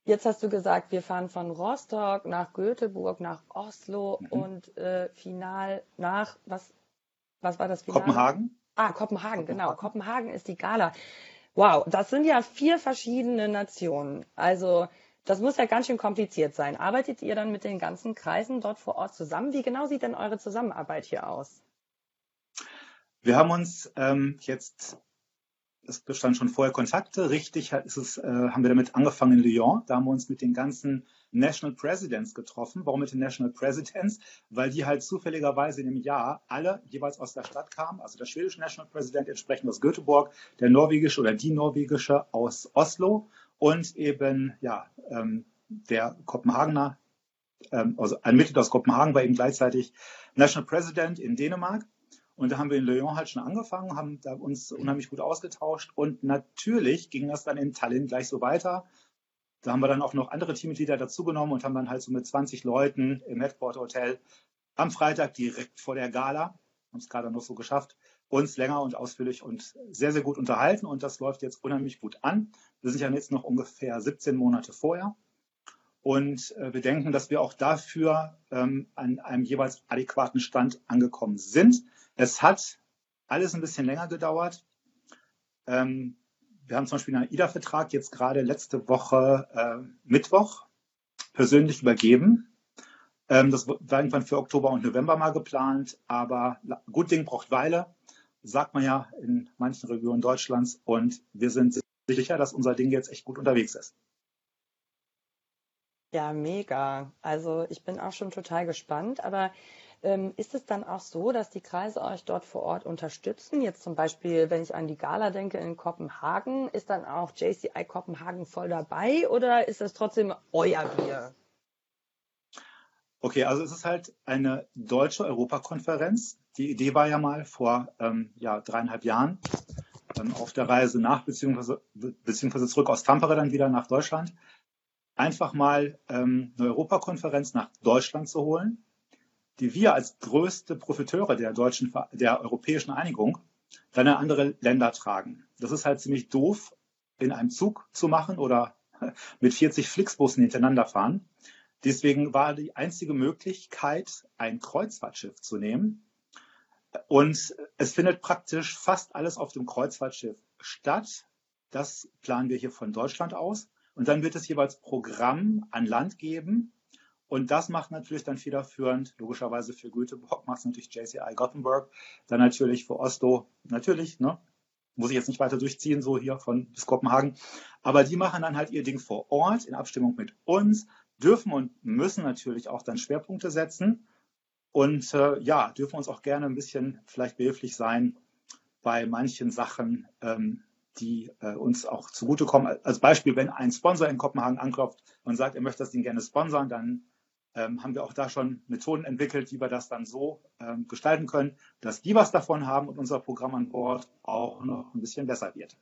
Jetzt hast du gesagt, wir fahren von Rostock nach Göteborg, nach Oslo mhm. und äh, final nach, was, was war das Finale? Kopenhagen. Ah, Kopenhagen, genau. Kopenhagen ist die Gala. Wow, das sind ja vier verschiedene Nationen. Also das muss ja ganz schön kompliziert sein. Arbeitet ihr dann mit den ganzen Kreisen dort vor Ort zusammen? Wie genau sieht denn eure Zusammenarbeit hier aus? Wir haben uns ähm, jetzt es bestand schon vorher Kontakte. Richtig ist es, äh, haben wir damit angefangen in Lyon. Da haben wir uns mit den ganzen National Presidents getroffen. Warum mit den National Presidents? Weil die halt zufälligerweise in dem Jahr alle jeweils aus der Stadt kamen. Also der schwedische National President entsprechend aus Göteborg, der norwegische oder die norwegische aus Oslo und eben ja ähm, der Kopenhagener, ähm, also ein Mitglied aus Kopenhagen war eben gleichzeitig National President in Dänemark. Und da haben wir in Lyon halt schon angefangen, haben da uns unheimlich gut ausgetauscht. Und natürlich ging das dann in Tallinn gleich so weiter. Da haben wir dann auch noch andere Teammitglieder dazugenommen und haben dann halt so mit 20 Leuten im Headquarter Hotel am Freitag direkt vor der Gala, haben es gerade noch so geschafft, uns länger und ausführlich und sehr, sehr gut unterhalten. Und das läuft jetzt unheimlich gut an. Wir sind ja jetzt noch ungefähr 17 Monate vorher. Und äh, wir denken, dass wir auch dafür ähm, an einem jeweils adäquaten Stand angekommen sind. Es hat alles ein bisschen länger gedauert. Ähm, wir haben zum Beispiel einen AIDA-Vertrag jetzt gerade letzte Woche äh, Mittwoch persönlich übergeben. Ähm, das war irgendwann für Oktober und November mal geplant, aber gut Ding braucht Weile, sagt man ja in manchen Regionen Deutschlands. Und wir sind sicher, dass unser Ding jetzt echt gut unterwegs ist. Ja, mega. Also ich bin auch schon total gespannt, aber ist es dann auch so, dass die Kreise euch dort vor Ort unterstützen? Jetzt zum Beispiel, wenn ich an die Gala denke in Kopenhagen, ist dann auch JCI Kopenhagen voll dabei oder ist das trotzdem euer Bier? Okay, also es ist halt eine deutsche Europakonferenz. Die Idee war ja mal vor ähm, ja, dreieinhalb Jahren ähm, auf der Reise nach beziehungsweise, beziehungsweise zurück aus Tampere dann wieder nach Deutschland, einfach mal ähm, eine Europakonferenz nach Deutschland zu holen die wir als größte Profiteure der deutschen, der europäischen Einigung dann in andere Länder tragen. Das ist halt ziemlich doof, in einem Zug zu machen oder mit 40 Flixbussen hintereinander fahren. Deswegen war die einzige Möglichkeit, ein Kreuzfahrtschiff zu nehmen. Und es findet praktisch fast alles auf dem Kreuzfahrtschiff statt. Das planen wir hier von Deutschland aus. Und dann wird es jeweils Programm an Land geben, und das macht natürlich dann federführend, logischerweise für Göteborg macht es natürlich JCI Gothenburg, dann natürlich für Oslo, natürlich, ne? Muss ich jetzt nicht weiter durchziehen, so hier von bis Kopenhagen. Aber die machen dann halt ihr Ding vor Ort in Abstimmung mit uns, dürfen und müssen natürlich auch dann Schwerpunkte setzen. Und äh, ja, dürfen uns auch gerne ein bisschen vielleicht behilflich sein bei manchen Sachen, ähm, die äh, uns auch zugutekommen. Als Beispiel, wenn ein Sponsor in Kopenhagen anklopft und sagt, er möchte das Ding gerne sponsern, dann ähm, haben wir auch da schon Methoden entwickelt, wie wir das dann so ähm, gestalten können, dass die was davon haben und unser Programm an Bord auch noch ein bisschen besser wird.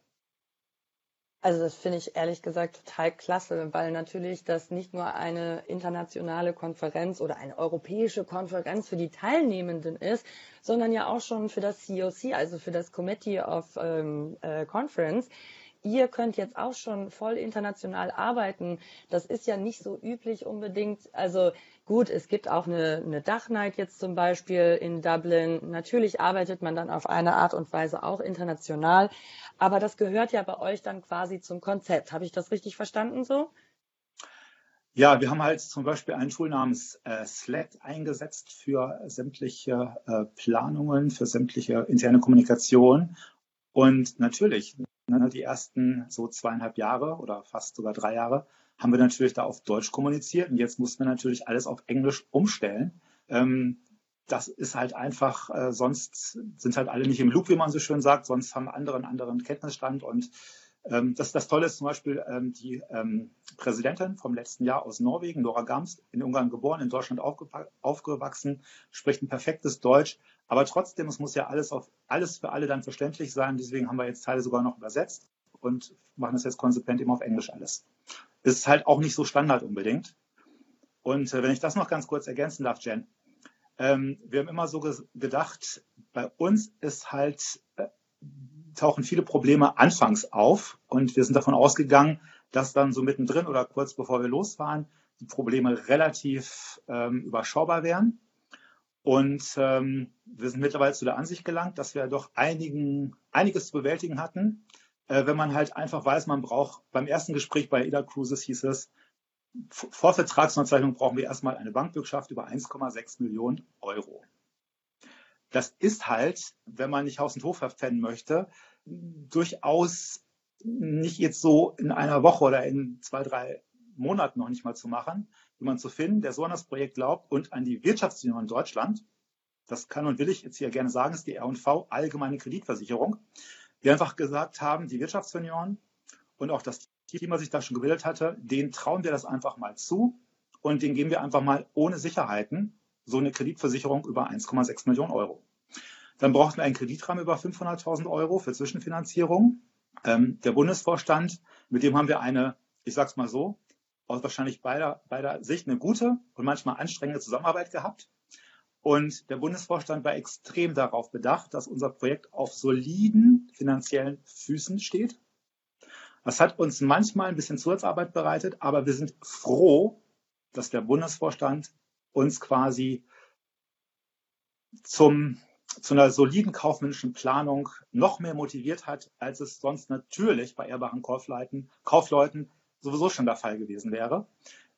Also das finde ich ehrlich gesagt total klasse, weil natürlich das nicht nur eine internationale Konferenz oder eine europäische Konferenz für die Teilnehmenden ist, sondern ja auch schon für das COC, also für das Committee of ähm, äh, Conference. Ihr könnt jetzt auch schon voll international arbeiten. Das ist ja nicht so üblich unbedingt. Also Gut, es gibt auch eine, eine Dachnight jetzt zum Beispiel in Dublin. Natürlich arbeitet man dann auf eine Art und Weise auch international, aber das gehört ja bei euch dann quasi zum Konzept. Habe ich das richtig verstanden so? Ja, wir haben halt zum Beispiel ein Tool namens äh, Slack eingesetzt für sämtliche äh, Planungen, für sämtliche interne Kommunikation. Und natürlich, die ersten so zweieinhalb Jahre oder fast sogar drei Jahre haben wir natürlich da auf Deutsch kommuniziert und jetzt mussten wir natürlich alles auf Englisch umstellen. Ähm, das ist halt einfach, äh, sonst sind halt alle nicht im Loop, wie man so schön sagt, sonst haben andere einen anderen Kenntnisstand und ähm, das, das Tolle ist zum Beispiel ähm, die ähm, Präsidentin vom letzten Jahr aus Norwegen, Nora Gams, in Ungarn geboren, in Deutschland aufgewachsen, spricht ein perfektes Deutsch, aber trotzdem, es muss ja alles auf alles für alle dann verständlich sein. Deswegen haben wir jetzt Teile sogar noch übersetzt und machen das jetzt konsequent immer auf Englisch alles ist halt auch nicht so Standard unbedingt. Und äh, wenn ich das noch ganz kurz ergänzen darf, Jen, ähm, wir haben immer so gedacht, bei uns ist halt, tauchen viele Probleme anfangs auf und wir sind davon ausgegangen, dass dann so mittendrin oder kurz bevor wir losfahren, die Probleme relativ ähm, überschaubar wären. Und ähm, wir sind mittlerweile zu der Ansicht gelangt, dass wir doch einigen, einiges zu bewältigen hatten äh, wenn man halt einfach weiß, man braucht, beim ersten Gespräch bei Ida Cruises hieß es, vor Vertragsunterzeichnung brauchen wir erstmal eine Bankbürgschaft über 1,6 Millionen Euro. Das ist halt, wenn man nicht Haus und Hof verpfänden möchte, durchaus nicht jetzt so in einer Woche oder in zwei, drei Monaten noch nicht mal zu machen, jemand zu finden, der so an das Projekt glaubt und an die Wirtschaftsunion in Deutschland. Das kann und will ich jetzt hier gerne sagen, ist die R&V Allgemeine Kreditversicherung die einfach gesagt haben, die Wirtschaftsunion und auch das Team, was sich da schon gebildet hatte, denen trauen wir das einfach mal zu und denen geben wir einfach mal ohne Sicherheiten so eine Kreditversicherung über 1,6 Millionen Euro. Dann brauchten wir einen Kreditrahmen über 500.000 Euro für Zwischenfinanzierung. Ähm, der Bundesvorstand, mit dem haben wir eine, ich sag's mal so, aus wahrscheinlich beider, beider Sicht eine gute und manchmal anstrengende Zusammenarbeit gehabt. Und der Bundesvorstand war extrem darauf bedacht, dass unser Projekt auf soliden finanziellen Füßen steht. Das hat uns manchmal ein bisschen Zusatzarbeit bereitet, aber wir sind froh, dass der Bundesvorstand uns quasi zum, zu einer soliden kaufmännischen Planung noch mehr motiviert hat, als es sonst natürlich bei ehrbaren Kaufleuten, Kaufleuten sowieso schon der Fall gewesen wäre.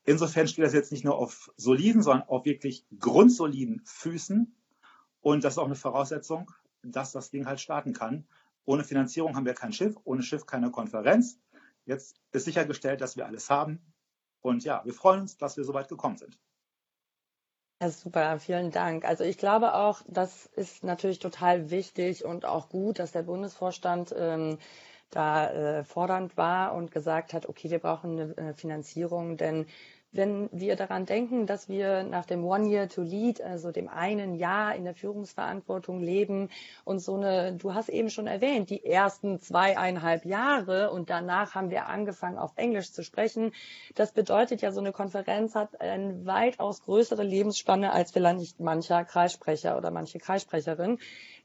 Insofern steht das jetzt nicht nur auf soliden, sondern auf wirklich grundsoliden Füßen. Und das ist auch eine Voraussetzung, dass das Ding halt starten kann. Ohne Finanzierung haben wir kein Schiff, ohne Schiff keine Konferenz. Jetzt ist sichergestellt, dass wir alles haben. Und ja, wir freuen uns, dass wir so weit gekommen sind. Ja, super, vielen Dank. Also ich glaube auch, das ist natürlich total wichtig und auch gut, dass der Bundesvorstand ähm, da äh, fordernd war und gesagt hat, okay, wir brauchen eine, eine Finanzierung, denn wenn wir daran denken, dass wir nach dem One Year to Lead, also dem einen Jahr in der Führungsverantwortung leben und so eine, du hast eben schon erwähnt, die ersten zweieinhalb Jahre und danach haben wir angefangen auf Englisch zu sprechen. Das bedeutet ja, so eine Konferenz hat eine weitaus größere Lebensspanne als vielleicht mancher Kreissprecher oder manche Kreissprecherin.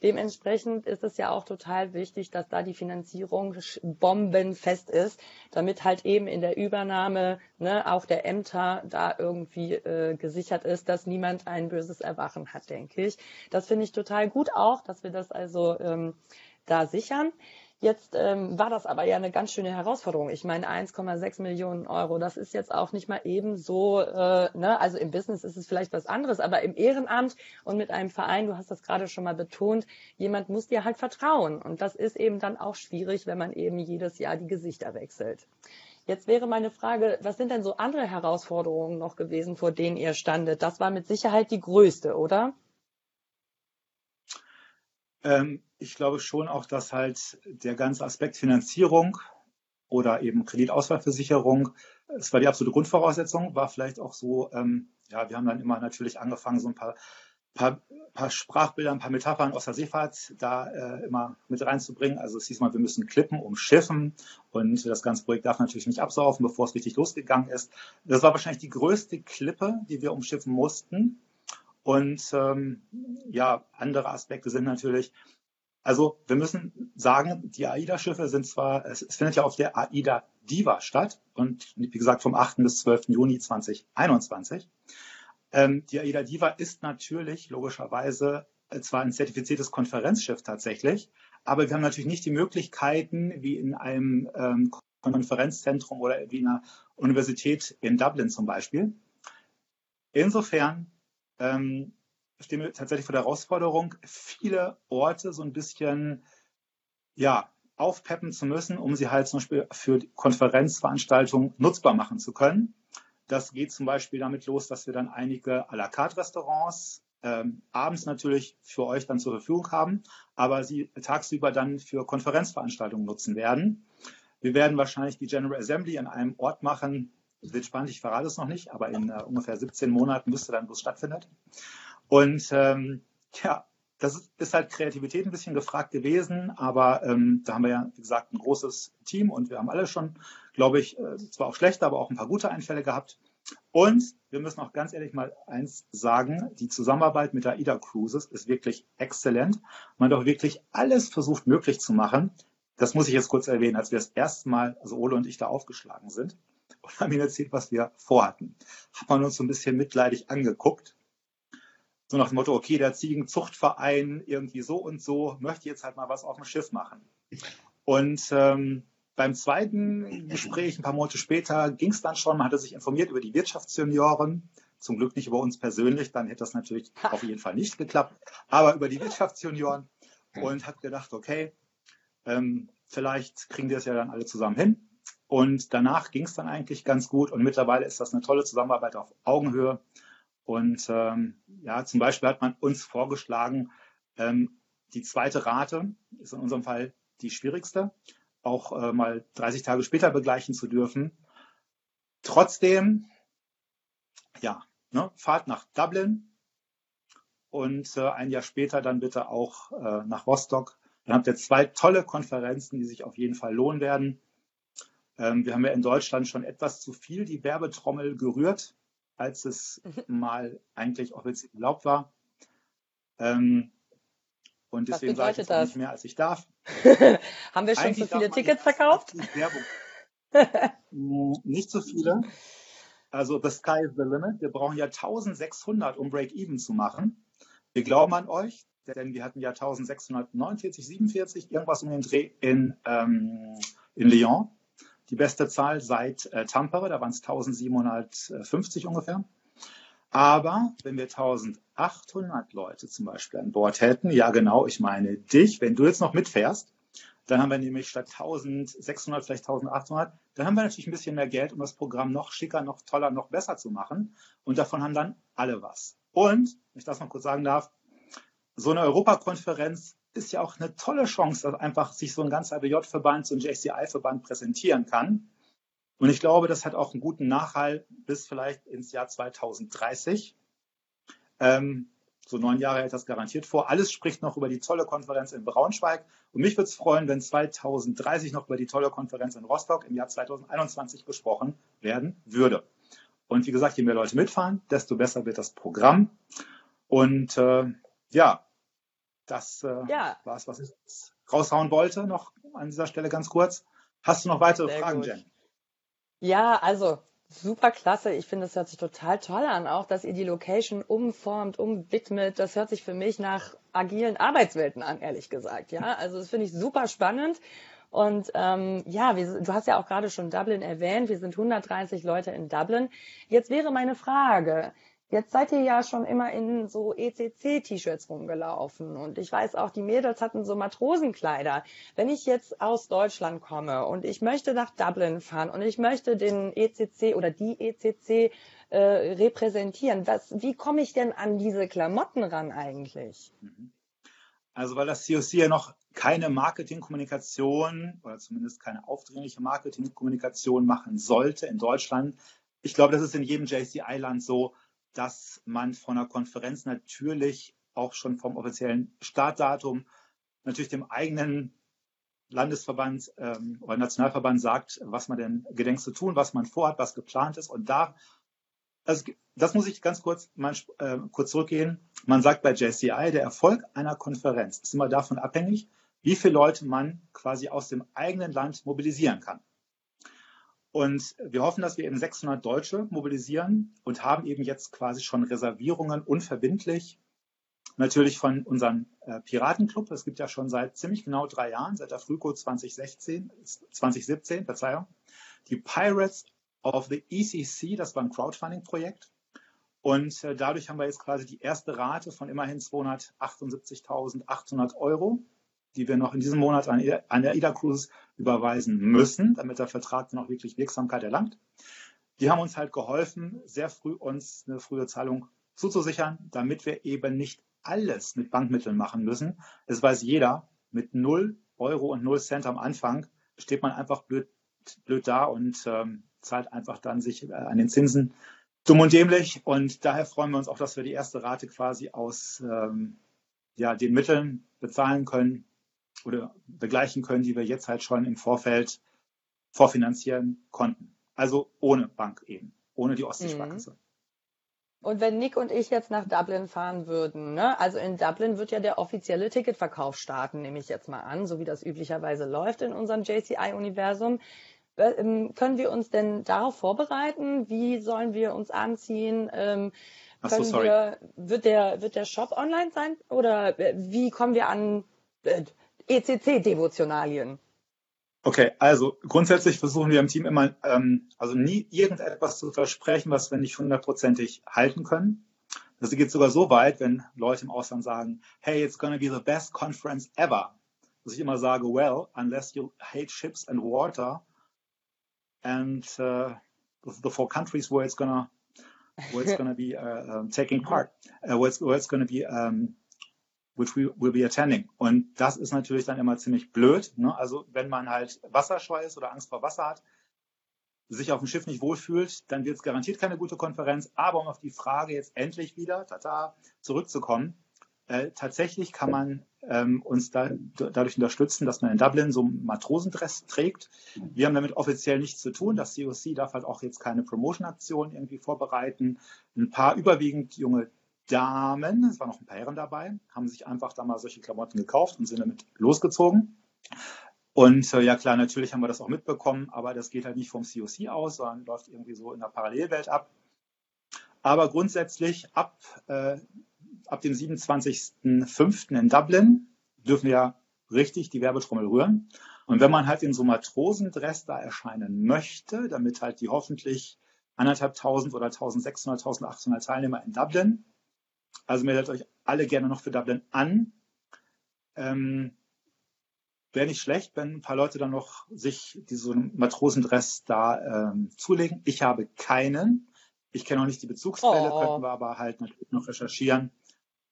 Dementsprechend ist es ja auch total wichtig, dass da die Finanzierung bombenfest ist, damit halt eben in der Übernahme ne, auch der Ämter da irgendwie äh, gesichert ist, dass niemand ein böses Erwachen hat, denke ich. Das finde ich total gut auch, dass wir das also ähm, da sichern. Jetzt ähm, war das aber ja eine ganz schöne Herausforderung. Ich meine, 1,6 Millionen Euro, das ist jetzt auch nicht mal eben so, äh, ne? also im Business ist es vielleicht was anderes, aber im Ehrenamt und mit einem Verein, du hast das gerade schon mal betont, jemand muss dir halt vertrauen. Und das ist eben dann auch schwierig, wenn man eben jedes Jahr die Gesichter wechselt. Jetzt wäre meine Frage, was sind denn so andere Herausforderungen noch gewesen, vor denen ihr standet? Das war mit Sicherheit die größte, oder? Ähm, ich glaube schon auch, dass halt der ganze Aspekt Finanzierung oder eben Kreditausfallversicherung, es war die absolute Grundvoraussetzung, war vielleicht auch so, ähm, ja, wir haben dann immer natürlich angefangen, so ein paar paar, paar Sprachbilder, ein paar Metaphern aus der Seefahrt da äh, immer mit reinzubringen. Also es hieß mal, wir müssen klippen, umschiffen und das ganze Projekt darf natürlich nicht absaufen, bevor es richtig losgegangen ist. Das war wahrscheinlich die größte Klippe, die wir umschiffen mussten. Und ähm, ja, andere Aspekte sind natürlich, also wir müssen sagen, die AIDA-Schiffe sind zwar, es, es, findet ja auf der AIDA Diva statt und wie gesagt vom 8. bis 12. Juni 2021. Ähm, die AIDA Diva ist natürlich logischerweise äh, zwar ein zertifiziertes Konferenzschiff tatsächlich, aber wir haben natürlich nicht die Möglichkeiten, wie in einem ähm, Konferenzzentrum oder wie in einer Universität in Dublin zum Beispiel. Insofern ähm, stehen wir tatsächlich vor der Herausforderung, viele Orte so ein bisschen ja, aufpeppen zu müssen, um sie halt zum Beispiel für Konferenzveranstaltungen nutzbar machen zu können. Das geht zum Beispiel damit los, dass wir dann einige à la carte Restaurants ähm, abends natürlich für euch dann zur Verfügung haben, aber sie tagsüber dann für Konferenzveranstaltungen nutzen werden. Wir werden wahrscheinlich die General Assembly an einem Ort machen, wird spannend, ich verrate es noch nicht, aber in äh, ungefähr 17 Monaten müsste dann, wo es stattfindet. Und ähm, ja, das ist, halt Kreativität ein bisschen gefragt gewesen, aber ähm, da haben wir ja, wie gesagt, ein großes Team und wir haben alle schon, glaube ich, äh, zwar auch schlechte, aber auch ein paar gute Einfälle gehabt. Und wir müssen auch ganz ehrlich mal eins sagen, die Zusammenarbeit mit der AIDA Cruises ist wirklich exzellent. Man auch wirklich alles versucht möglich zu machen. Das muss ich jetzt kurz erwähnen, als wir das erste Mal, also Ole und ich da aufgeschlagen sind und haben ihnen erzählt, was wir vorhatten. Hat man uns so ein bisschen mitleidig angeguckt. So nach dem Motto, okay, der Ziegenzuchtverein irgendwie so und so möchte jetzt halt mal was auf dem Schiff machen. Und ähm, beim zweiten Gespräch, ein paar Monate später, ging es dann schon, man hatte sich informiert über die Wirtschaftssenioren. Zum Glück nicht über uns persönlich, dann hätte das natürlich auf jeden Fall nicht geklappt, aber über die Wirtschaftssenioren und hat gedacht, okay, ähm, vielleicht kriegen wir es ja dann alle zusammen hin. Und danach ging es dann eigentlich ganz gut und mittlerweile ist das eine tolle Zusammenarbeit auf Augenhöhe. Und ähm, ja, zum Beispiel hat man uns vorgeschlagen, ähm, die zweite Rate ist in unserem Fall die schwierigste, auch äh, mal 30 Tage später begleichen zu dürfen. Trotzdem, ja, ne, Fahrt nach Dublin und äh, ein Jahr später dann bitte auch äh, nach Rostock. Dann habt ihr zwei tolle Konferenzen, die sich auf jeden Fall lohnen werden. Ähm, wir haben ja in Deutschland schon etwas zu viel die Werbetrommel gerührt, als es mal eigentlich offiziell erlaubt war. Ähm, und deswegen sage ich jetzt das? nicht mehr, als ich darf. haben wir schon eigentlich zu viele Tickets verkauft? nicht so viele. Also the sky is the limit. Wir brauchen ja 1600, um Break-Even zu machen. Wir glauben an euch, denn wir hatten ja 1649, 47, irgendwas um den Dreh in, ähm, in Lyon die beste Zahl seit äh, Tampere, da waren es 1750 ungefähr. Aber wenn wir 1800 Leute zum Beispiel an Bord hätten, ja genau, ich meine dich, wenn du jetzt noch mitfährst, dann haben wir nämlich statt 1600, vielleicht 1800, dann haben wir natürlich ein bisschen mehr Geld, um das Programm noch schicker, noch toller, noch besser zu machen. Und davon haben dann alle was. Und, wenn ich das noch kurz sagen darf, so eine Europakonferenz ist ja auch eine tolle Chance, dass einfach sich so ein ganzer BJ-Verband, so ein JCI-Verband präsentieren kann. Und ich glaube, das hat auch einen guten Nachhall bis vielleicht ins Jahr 2030. Ähm, so neun Jahre hält das garantiert vor. Alles spricht noch über die tolle Konferenz in Braunschweig. Und mich würde es freuen, wenn 2030 noch über die tolle Konferenz in Rostock im Jahr 2021 gesprochen werden würde. Und wie gesagt, je mehr Leute mitfahren, desto besser wird das Programm. Und äh, ja, das äh, ja. war es, was ich raushauen wollte, noch an dieser Stelle ganz kurz. Hast du noch weitere Sehr Fragen, gut. Jen? Ja, also super klasse. Ich finde, es hört sich total toll an, auch dass ihr die Location umformt, umwidmet. Das hört sich für mich nach agilen Arbeitswelten an, ehrlich gesagt. Ja, also das finde ich super spannend. Und ähm, ja, wir, du hast ja auch gerade schon Dublin erwähnt. Wir sind 130 Leute in Dublin. Jetzt wäre meine Frage, Jetzt seid ihr ja schon immer in so ECC-T-Shirts rumgelaufen und ich weiß auch, die Mädels hatten so Matrosenkleider. Wenn ich jetzt aus Deutschland komme und ich möchte nach Dublin fahren und ich möchte den ECC oder die ECC äh, repräsentieren, was, wie komme ich denn an diese Klamotten ran eigentlich? Mhm. Also weil das COC ja noch keine Marketingkommunikation oder zumindest keine aufdringliche Marketingkommunikation machen sollte in Deutschland. Ich glaube, das ist in jedem JCI-Land so dass man von einer Konferenz natürlich auch schon vom offiziellen Startdatum natürlich dem eigenen Landesverband ähm, oder Nationalverband sagt, was man denn gedenkt zu tun, was man vorhat, was geplant ist. Und da, also das muss ich ganz kurz mal äh, kurz zurückgehen. Man sagt bei JCI, der Erfolg einer Konferenz ist immer davon abhängig, wie viele Leute man quasi aus dem eigenen Land mobilisieren kann. Und wir hoffen, dass wir eben 600 Deutsche mobilisieren und haben eben jetzt quasi schon Reservierungen unverbindlich natürlich von unserem äh, Piratenclub. Es gibt ja schon seit ziemlich genau drei Jahren, seit der Frühco 2016, 2017, Verzeihung, die Pirates of the ECC, das war ein Crowdfunding-Projekt. Und äh, dadurch haben wir jetzt quasi die erste Rate von immerhin 278.800 Euro, die wir noch in diesem Monat an, an der Ida Cruise überweisen müssen, damit der Vertrag dann auch wirklich Wirksamkeit erlangt. Die haben uns halt geholfen, sehr früh uns eine frühe Zahlung zuzusichern, damit wir eben nicht alles mit Bankmitteln machen müssen. Es weiß jeder, mit 0 Euro und 0 Cent am Anfang steht man einfach blöd, blöd da und ähm, zahlt einfach dann sich äh, an den Zinsen dumm und dämlich. Und daher freuen wir uns auch, dass wir die erste Rate quasi aus ähm, ja, den Mitteln bezahlen können oder begleichen können, die wir jetzt halt schon im Vorfeld vorfinanzieren konnten. Also ohne Bank eben, ohne die Ostseesparkasse. Mhm. Und wenn Nick und ich jetzt nach Dublin fahren würden, ne? also in Dublin wird ja der offizielle Ticketverkauf starten, nehme ich jetzt mal an, so wie das üblicherweise läuft in unserem JCI-Universum. Äh, ähm, können wir uns denn darauf vorbereiten? Wie sollen wir uns anziehen? Ähm, können so, wir, wird der, wird der Shop online sein? Oder äh, wie kommen wir an äh, ECC-Devotionalien? Okay, also grundsätzlich versuchen wir im Team immer, ähm, also nie irgendetwas zu versprechen, was wir nicht hundertprozentig halten können. Das geht sogar so weit, wenn Leute im Ausland sagen, hey, it's gonna be the best conference ever. Dass ich immer sage, well, unless you hate ships and water and uh, the four countries where it's gonna where it's gonna be uh, um, taking part, uh, where, it's, where it's gonna be um, which we will be attending. Und das ist natürlich dann immer ziemlich blöd. Ne? Also wenn man halt wasserscheu ist oder Angst vor Wasser hat, sich auf dem Schiff nicht wohlfühlt, dann wird es garantiert keine gute Konferenz. Aber um auf die Frage jetzt endlich wieder, tata, zurückzukommen, äh, tatsächlich kann man ähm, uns da, dadurch unterstützen, dass man in Dublin so einen Matrosendress trägt. Wir haben damit offiziell nichts zu tun. Das COC darf halt auch jetzt keine Promotion-Aktion irgendwie vorbereiten. Ein paar überwiegend junge Damen, es waren noch ein paar Herren dabei, haben sich einfach da mal solche Klamotten gekauft und sind damit losgezogen. Und äh, ja klar, natürlich haben wir das auch mitbekommen, aber das geht halt nicht vom COC aus, sondern läuft irgendwie so in der Parallelwelt ab. Aber grundsätzlich ab, äh, ab dem 27.05. in Dublin dürfen wir richtig die Werbetrommel rühren. Und wenn man halt in so Matrosendress da erscheinen möchte, damit halt die hoffentlich anderthalbtausend oder 1600, 1800 Teilnehmer in Dublin also meldet euch alle gerne noch für Dublin an. Ähm, Wäre nicht schlecht, wenn ein paar Leute dann noch sich diesen Matrosendress da ähm, zulegen. Ich habe keinen. Ich kenne auch nicht die Bezugsquelle, oh. könnten wir aber halt natürlich noch recherchieren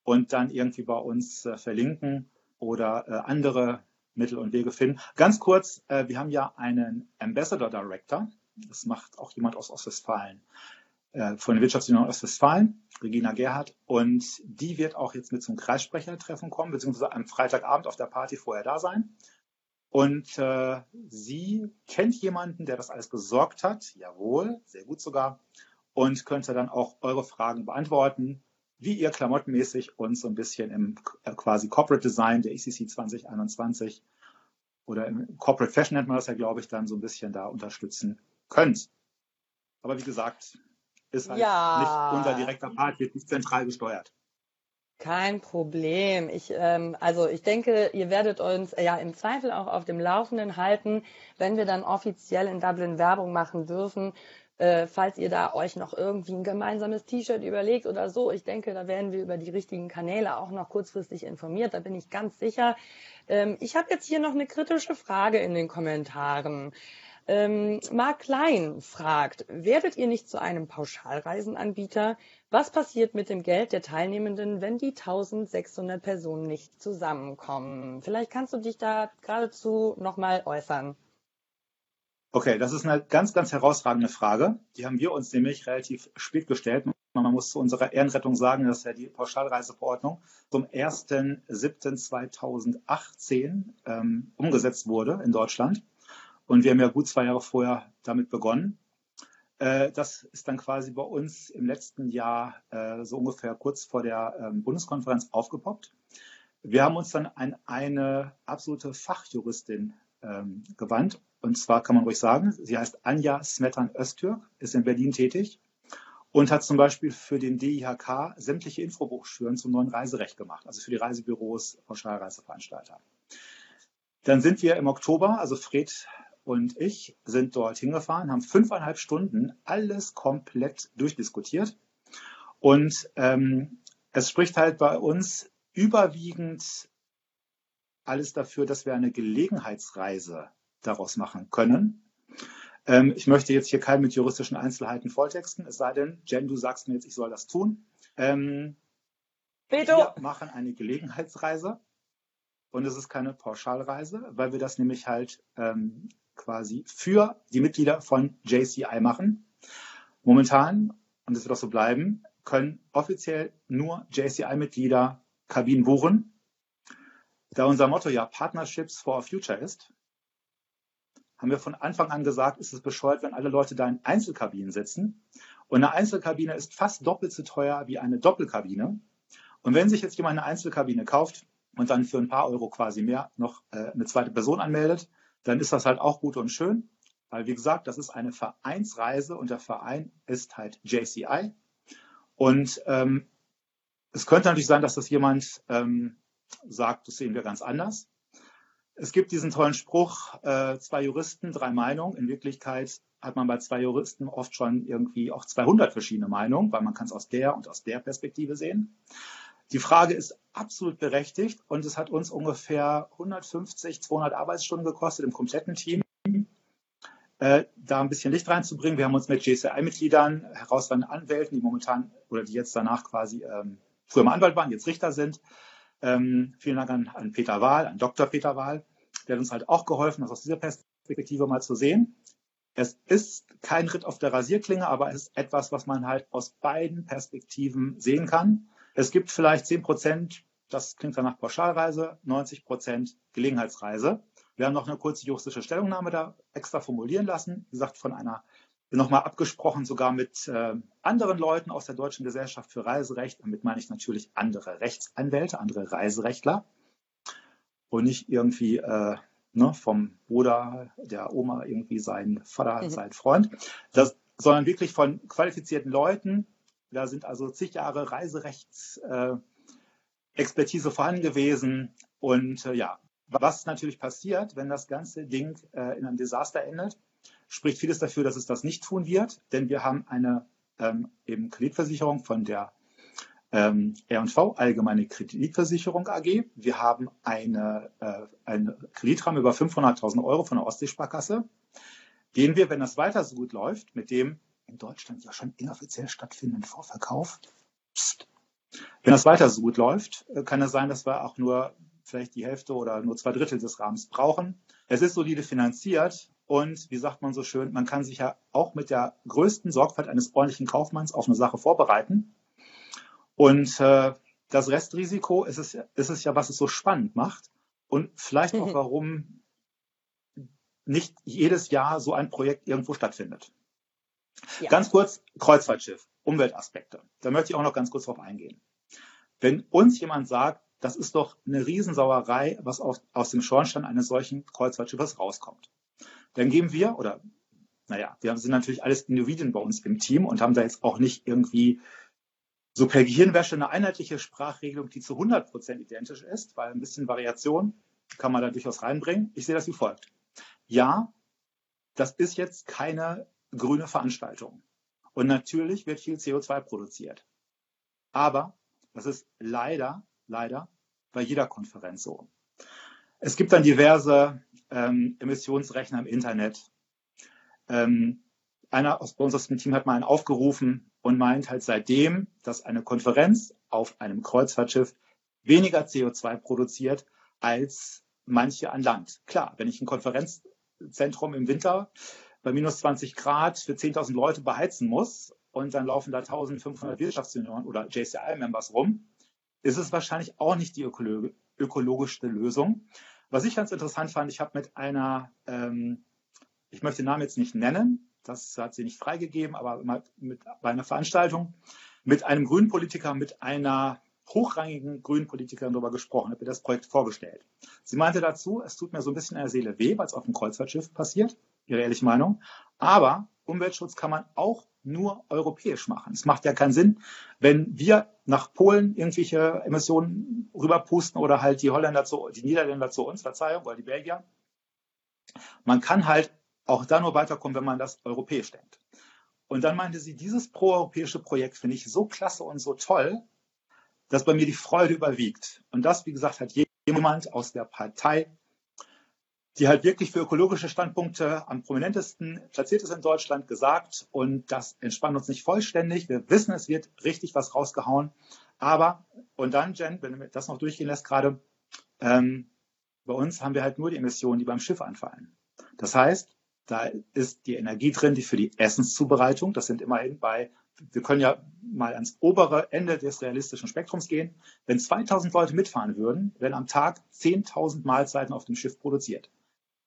und dann irgendwie bei uns äh, verlinken oder äh, andere Mittel und Wege finden. Ganz kurz, äh, wir haben ja einen Ambassador Director. Das macht auch jemand aus Ostwestfalen. Äh, von der Wirtschaftsunion Ostwestfalen, Regina Gerhardt. Und die wird auch jetzt mit zum Kreissprechertreffen kommen, beziehungsweise am Freitagabend auf der Party vorher da sein. Und äh, sie kennt jemanden, der das alles besorgt hat. Jawohl, sehr gut sogar. Und könnte dann auch eure Fragen beantworten, wie ihr klamottenmäßig uns so ein bisschen im äh, quasi Corporate Design der ECC 2021 oder im Corporate Fashion nennt man das ja, glaube ich, dann so ein bisschen da unterstützen könnt. Aber wie gesagt, ist halt ja. nicht unser direkter Part, wird nicht zentral gesteuert. Kein Problem. Ich, ähm, also ich denke, ihr werdet uns ja im Zweifel auch auf dem Laufenden halten, wenn wir dann offiziell in Dublin Werbung machen dürfen. Äh, falls ihr da euch noch irgendwie ein gemeinsames T-Shirt überlegt oder so, ich denke, da werden wir über die richtigen Kanäle auch noch kurzfristig informiert. Da bin ich ganz sicher. Ähm, ich habe jetzt hier noch eine kritische Frage in den Kommentaren. Ähm, Mark Klein fragt, werdet ihr nicht zu einem Pauschalreisenanbieter? Was passiert mit dem Geld der Teilnehmenden, wenn die 1600 Personen nicht zusammenkommen? Vielleicht kannst du dich da geradezu nochmal äußern. Okay, das ist eine ganz, ganz herausragende Frage. Die haben wir uns nämlich relativ spät gestellt. man muss zu unserer Ehrenrettung sagen, dass ja die Pauschalreiseverordnung zum 1.7.2018 ähm, umgesetzt wurde in Deutschland. Und wir haben ja gut zwei Jahre vorher damit begonnen. Äh, das ist dann quasi bei uns im letzten Jahr äh, so ungefähr kurz vor der ähm, Bundeskonferenz aufgepoppt. Wir haben uns dann an eine absolute Fachjuristin ähm, gewandt. Und zwar kann man ruhig sagen, sie heißt Anja Smetan Öztürk, ist in Berlin tätig und hat zum Beispiel für den DIHK sämtliche Infobroschüren zum neuen Reiserecht gemacht, also für die Reisebüros, Pauschalreiseveranstalter. Dann sind wir im Oktober, also Fred und ich sind dort hingefahren, haben fünfeinhalb Stunden alles komplett durchdiskutiert. Und ähm, es spricht halt bei uns überwiegend alles dafür, dass wir eine Gelegenheitsreise daraus machen können. Ähm, ich möchte jetzt hier keinen mit juristischen Einzelheiten volltexten, es sei denn, Jen, du sagst mir jetzt, ich soll das tun. Ähm, Wir machen eine Gelegenheitsreise und es ist keine Pauschalreise, weil wir das nämlich halt ähm, quasi für die Mitglieder von JCI machen. Momentan, und das wird auch so bleiben, können offiziell nur JCI-Mitglieder Kabinen buchen. Da unser Motto ja Partnerships for a Future ist, haben wir von Anfang an gesagt, ist es bescheuert, wenn alle Leute da in Einzelkabinen sitzen. Und eine Einzelkabine ist fast doppelt so teuer wie eine Doppelkabine. Und wenn sich jetzt jemand eine Einzelkabine kauft und dann für ein paar Euro quasi mehr noch äh, eine zweite Person anmeldet, dann ist das halt auch gut und schön. Weil, wie gesagt, das ist eine Vereinsreise und der Verein ist halt JCI. Und ähm, es könnte natürlich sein, dass das jemand ähm, sagt, das sehen wir ganz anders. Es gibt diesen tollen Spruch, äh, zwei Juristen, drei Meinungen. In Wirklichkeit hat man bei zwei Juristen oft schon irgendwie auch 200 verschiedene Meinungen, weil man kann es aus der und aus der Perspektive sehen. Die Frage ist absolut berechtigt und es hat uns ungefähr 150, 200 Arbeitsstunden gekostet im kompletten Team, äh, da ein bisschen Licht reinzubringen. Wir haben uns mit JCI-Mitgliedern, herausragenden Anwälten, die momentan oder die jetzt danach quasi ähm, früher mal Anwalt waren, jetzt Richter sind, ähm, vielen Dank an, an Peter Wahl, an Dr. Peter Wahl, der hat uns halt auch geholfen, das aus dieser Perspektive mal zu sehen. Es ist kein Ritt auf der Rasierklinge, aber es ist etwas, was man halt aus beiden Perspektiven sehen kann. Es gibt vielleicht 10 Prozent, das klingt dann nach Pauschalreise, 90 Prozent Gelegenheitsreise. Wir haben noch eine kurze juristische Stellungnahme da extra formulieren lassen, wie gesagt, von einer nochmal abgesprochen, sogar mit äh, anderen Leuten aus der Deutschen Gesellschaft für Reiserecht. Damit meine ich natürlich andere Rechtsanwälte, andere Reiserechtler und nicht irgendwie äh, ne, vom Bruder der Oma irgendwie sein Vater, mhm. sein Freund, das, sondern wirklich von qualifizierten Leuten. Da sind also zig Jahre Reiserechtsexpertise vorhanden gewesen. Und äh, ja, was natürlich passiert, wenn das ganze Ding äh, in einem Desaster endet, spricht vieles dafür, dass es das nicht tun wird, denn wir haben eine ähm, eben Kreditversicherung von der ähm, R&V, Allgemeine Kreditversicherung AG. Wir haben eine, äh, eine Kreditrahmen über 500.000 Euro von der Ostseesparkasse, den wir, wenn das weiter so gut läuft, mit dem in Deutschland ja schon inoffiziell stattfindenden Vorverkauf, pst, wenn das weiter so gut läuft, äh, kann es sein, dass wir auch nur vielleicht die Hälfte oder nur zwei Drittel des Rahmens brauchen. Es ist solide finanziert und wie sagt man so schön, man kann sich ja auch mit der größten Sorgfalt eines ordentlichen Kaufmanns auf eine Sache vorbereiten. Und äh, das Restrisiko ist es, ist es ja, was es so spannend macht und vielleicht auch, warum nicht jedes Jahr so ein Projekt irgendwo stattfindet. Ja. Ganz kurz, Kreuzfahrtschiff, Umweltaspekte. Da möchte ich auch noch ganz kurz drauf eingehen. Wenn uns jemand sagt, das ist doch eine Riesensauerei, was auf, aus dem Schornstein eines solchen Kreuzfahrtschiffes rauskommt dann geben wir, oder naja, wir sind natürlich alles Individuen bei uns im Team und haben da jetzt auch nicht irgendwie so per Gehirnwäsche eine einheitliche Sprachregelung, die zu 100 Prozent identisch ist, weil ein bisschen Variation kann man da durchaus reinbringen. Ich sehe das wie folgt. Ja, das ist jetzt keine grüne Veranstaltung. Und natürlich wird viel CO2 produziert. Aber das ist leider, leider bei jeder Konferenz so. Es gibt dann diverse ähm, Emissionsrechner im Internet. Ähm, einer aus unserem Team hat mal einen aufgerufen und meint halt seitdem, dass eine Konferenz auf einem Kreuzfahrtschiff weniger CO2 produziert als manche an Land. Klar, wenn ich ein Konferenzzentrum im Winter bei minus 20 Grad für 10.000 Leute beheizen muss, und dann laufen da 1500 Wirtschaftsjunioren oder JCI-Members rum, ist es wahrscheinlich auch nicht die ökologi ökologischste Lösung. Was ich ganz interessant fand, ich habe mit einer, ähm, ich möchte den Namen jetzt nicht nennen, das hat sie nicht freigegeben, aber mit, bei einer Veranstaltung mit einem grünen Politiker, mit einer hochrangigen grünen Politikerin darüber gesprochen, habe ihr das Projekt vorgestellt. Sie meinte dazu, es tut mir so ein bisschen in der Seele weh, weil es auf dem Kreuzfahrtschiff passiert, ihre ehrliche Meinung, aber Umweltschutz kann man auch nur europäisch machen. Es macht ja keinen Sinn, wenn wir nach Polen irgendwelche Emissionen rüberpusten oder halt die Holländer zu, die Niederländer zu uns, Verzeihung, oder die Belgier. Man kann halt auch da nur weiterkommen, wenn man das europäisch denkt. Und dann meinte sie, dieses proeuropäische Projekt finde ich so klasse und so toll, dass bei mir die Freude überwiegt. Und das, wie gesagt, hat jemand aus der Partei, die halt wirklich für ökologische Standpunkte am prominentesten platziert ist in Deutschland, gesagt. Und das entspannt uns nicht vollständig. Wir wissen, es wird richtig was rausgehauen. Aber, und dann, Jen, wenn du das noch durchgehen lässt gerade, ähm, bei uns haben wir halt nur die Emissionen, die beim Schiff anfallen. Das heißt, da ist die Energie drin, die für die Essenszubereitung, das sind immerhin bei, wir können ja mal ans obere Ende des realistischen Spektrums gehen. Wenn 2000 Leute mitfahren würden, werden am Tag 10.000 Mahlzeiten auf dem Schiff produziert.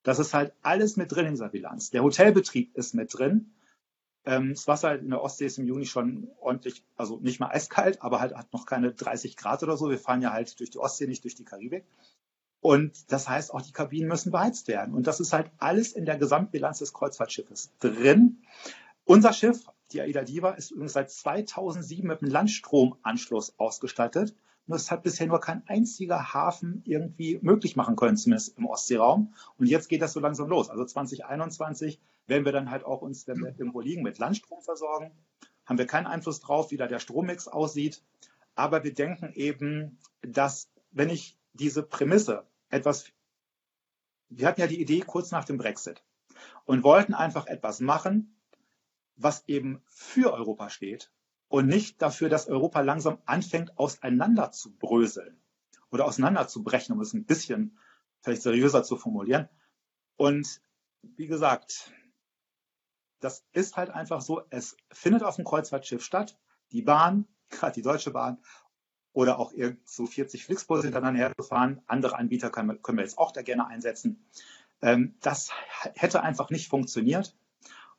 Das ist halt alles mit drin in dieser Bilanz. Der Hotelbetrieb ist mit drin. Ähm, das Wasser in der Ostsee ist im Juni schon ordentlich, also nicht mal eiskalt, aber halt hat noch keine 30 Grad oder so. Wir fahren ja halt durch die Ostsee, nicht durch die Karibik. Und das heißt, auch die Kabinen müssen beheizt werden. Und das ist halt alles in der Gesamtbilanz des Kreuzfahrtschiffes drin. Unser Schiff, die Aida Diva, ist übrigens seit 2007 mit einem Landstromanschluss ausgestattet. Nur es hat bisher nur kein einziger Hafen irgendwie möglich machen können, zumindest im Ostseeraum. Und jetzt geht das so langsam los. Also 2021 werden wir dann halt auch uns, wenn wir irgendwo liegen, mit Landstrom versorgen. Haben wir keinen Einfluss drauf, wie da der Strommix aussieht. Aber wir denken eben, dass wenn ich diese Prämisse etwas, wir hatten ja die Idee kurz nach dem Brexit und wollten einfach etwas machen, was eben für Europa steht und nicht dafür, dass Europa langsam anfängt, auseinander zu bröseln oder auseinanderzubrechen, um es ein bisschen vielleicht seriöser zu formulieren. Und wie gesagt, das ist halt einfach so, es findet auf dem Kreuzfahrtschiff statt. Die Bahn, gerade die Deutsche Bahn oder auch so 40 Flixbusse hintereinander hergefahren. Andere Anbieter können, können wir jetzt auch da gerne einsetzen. Ähm, das hätte einfach nicht funktioniert.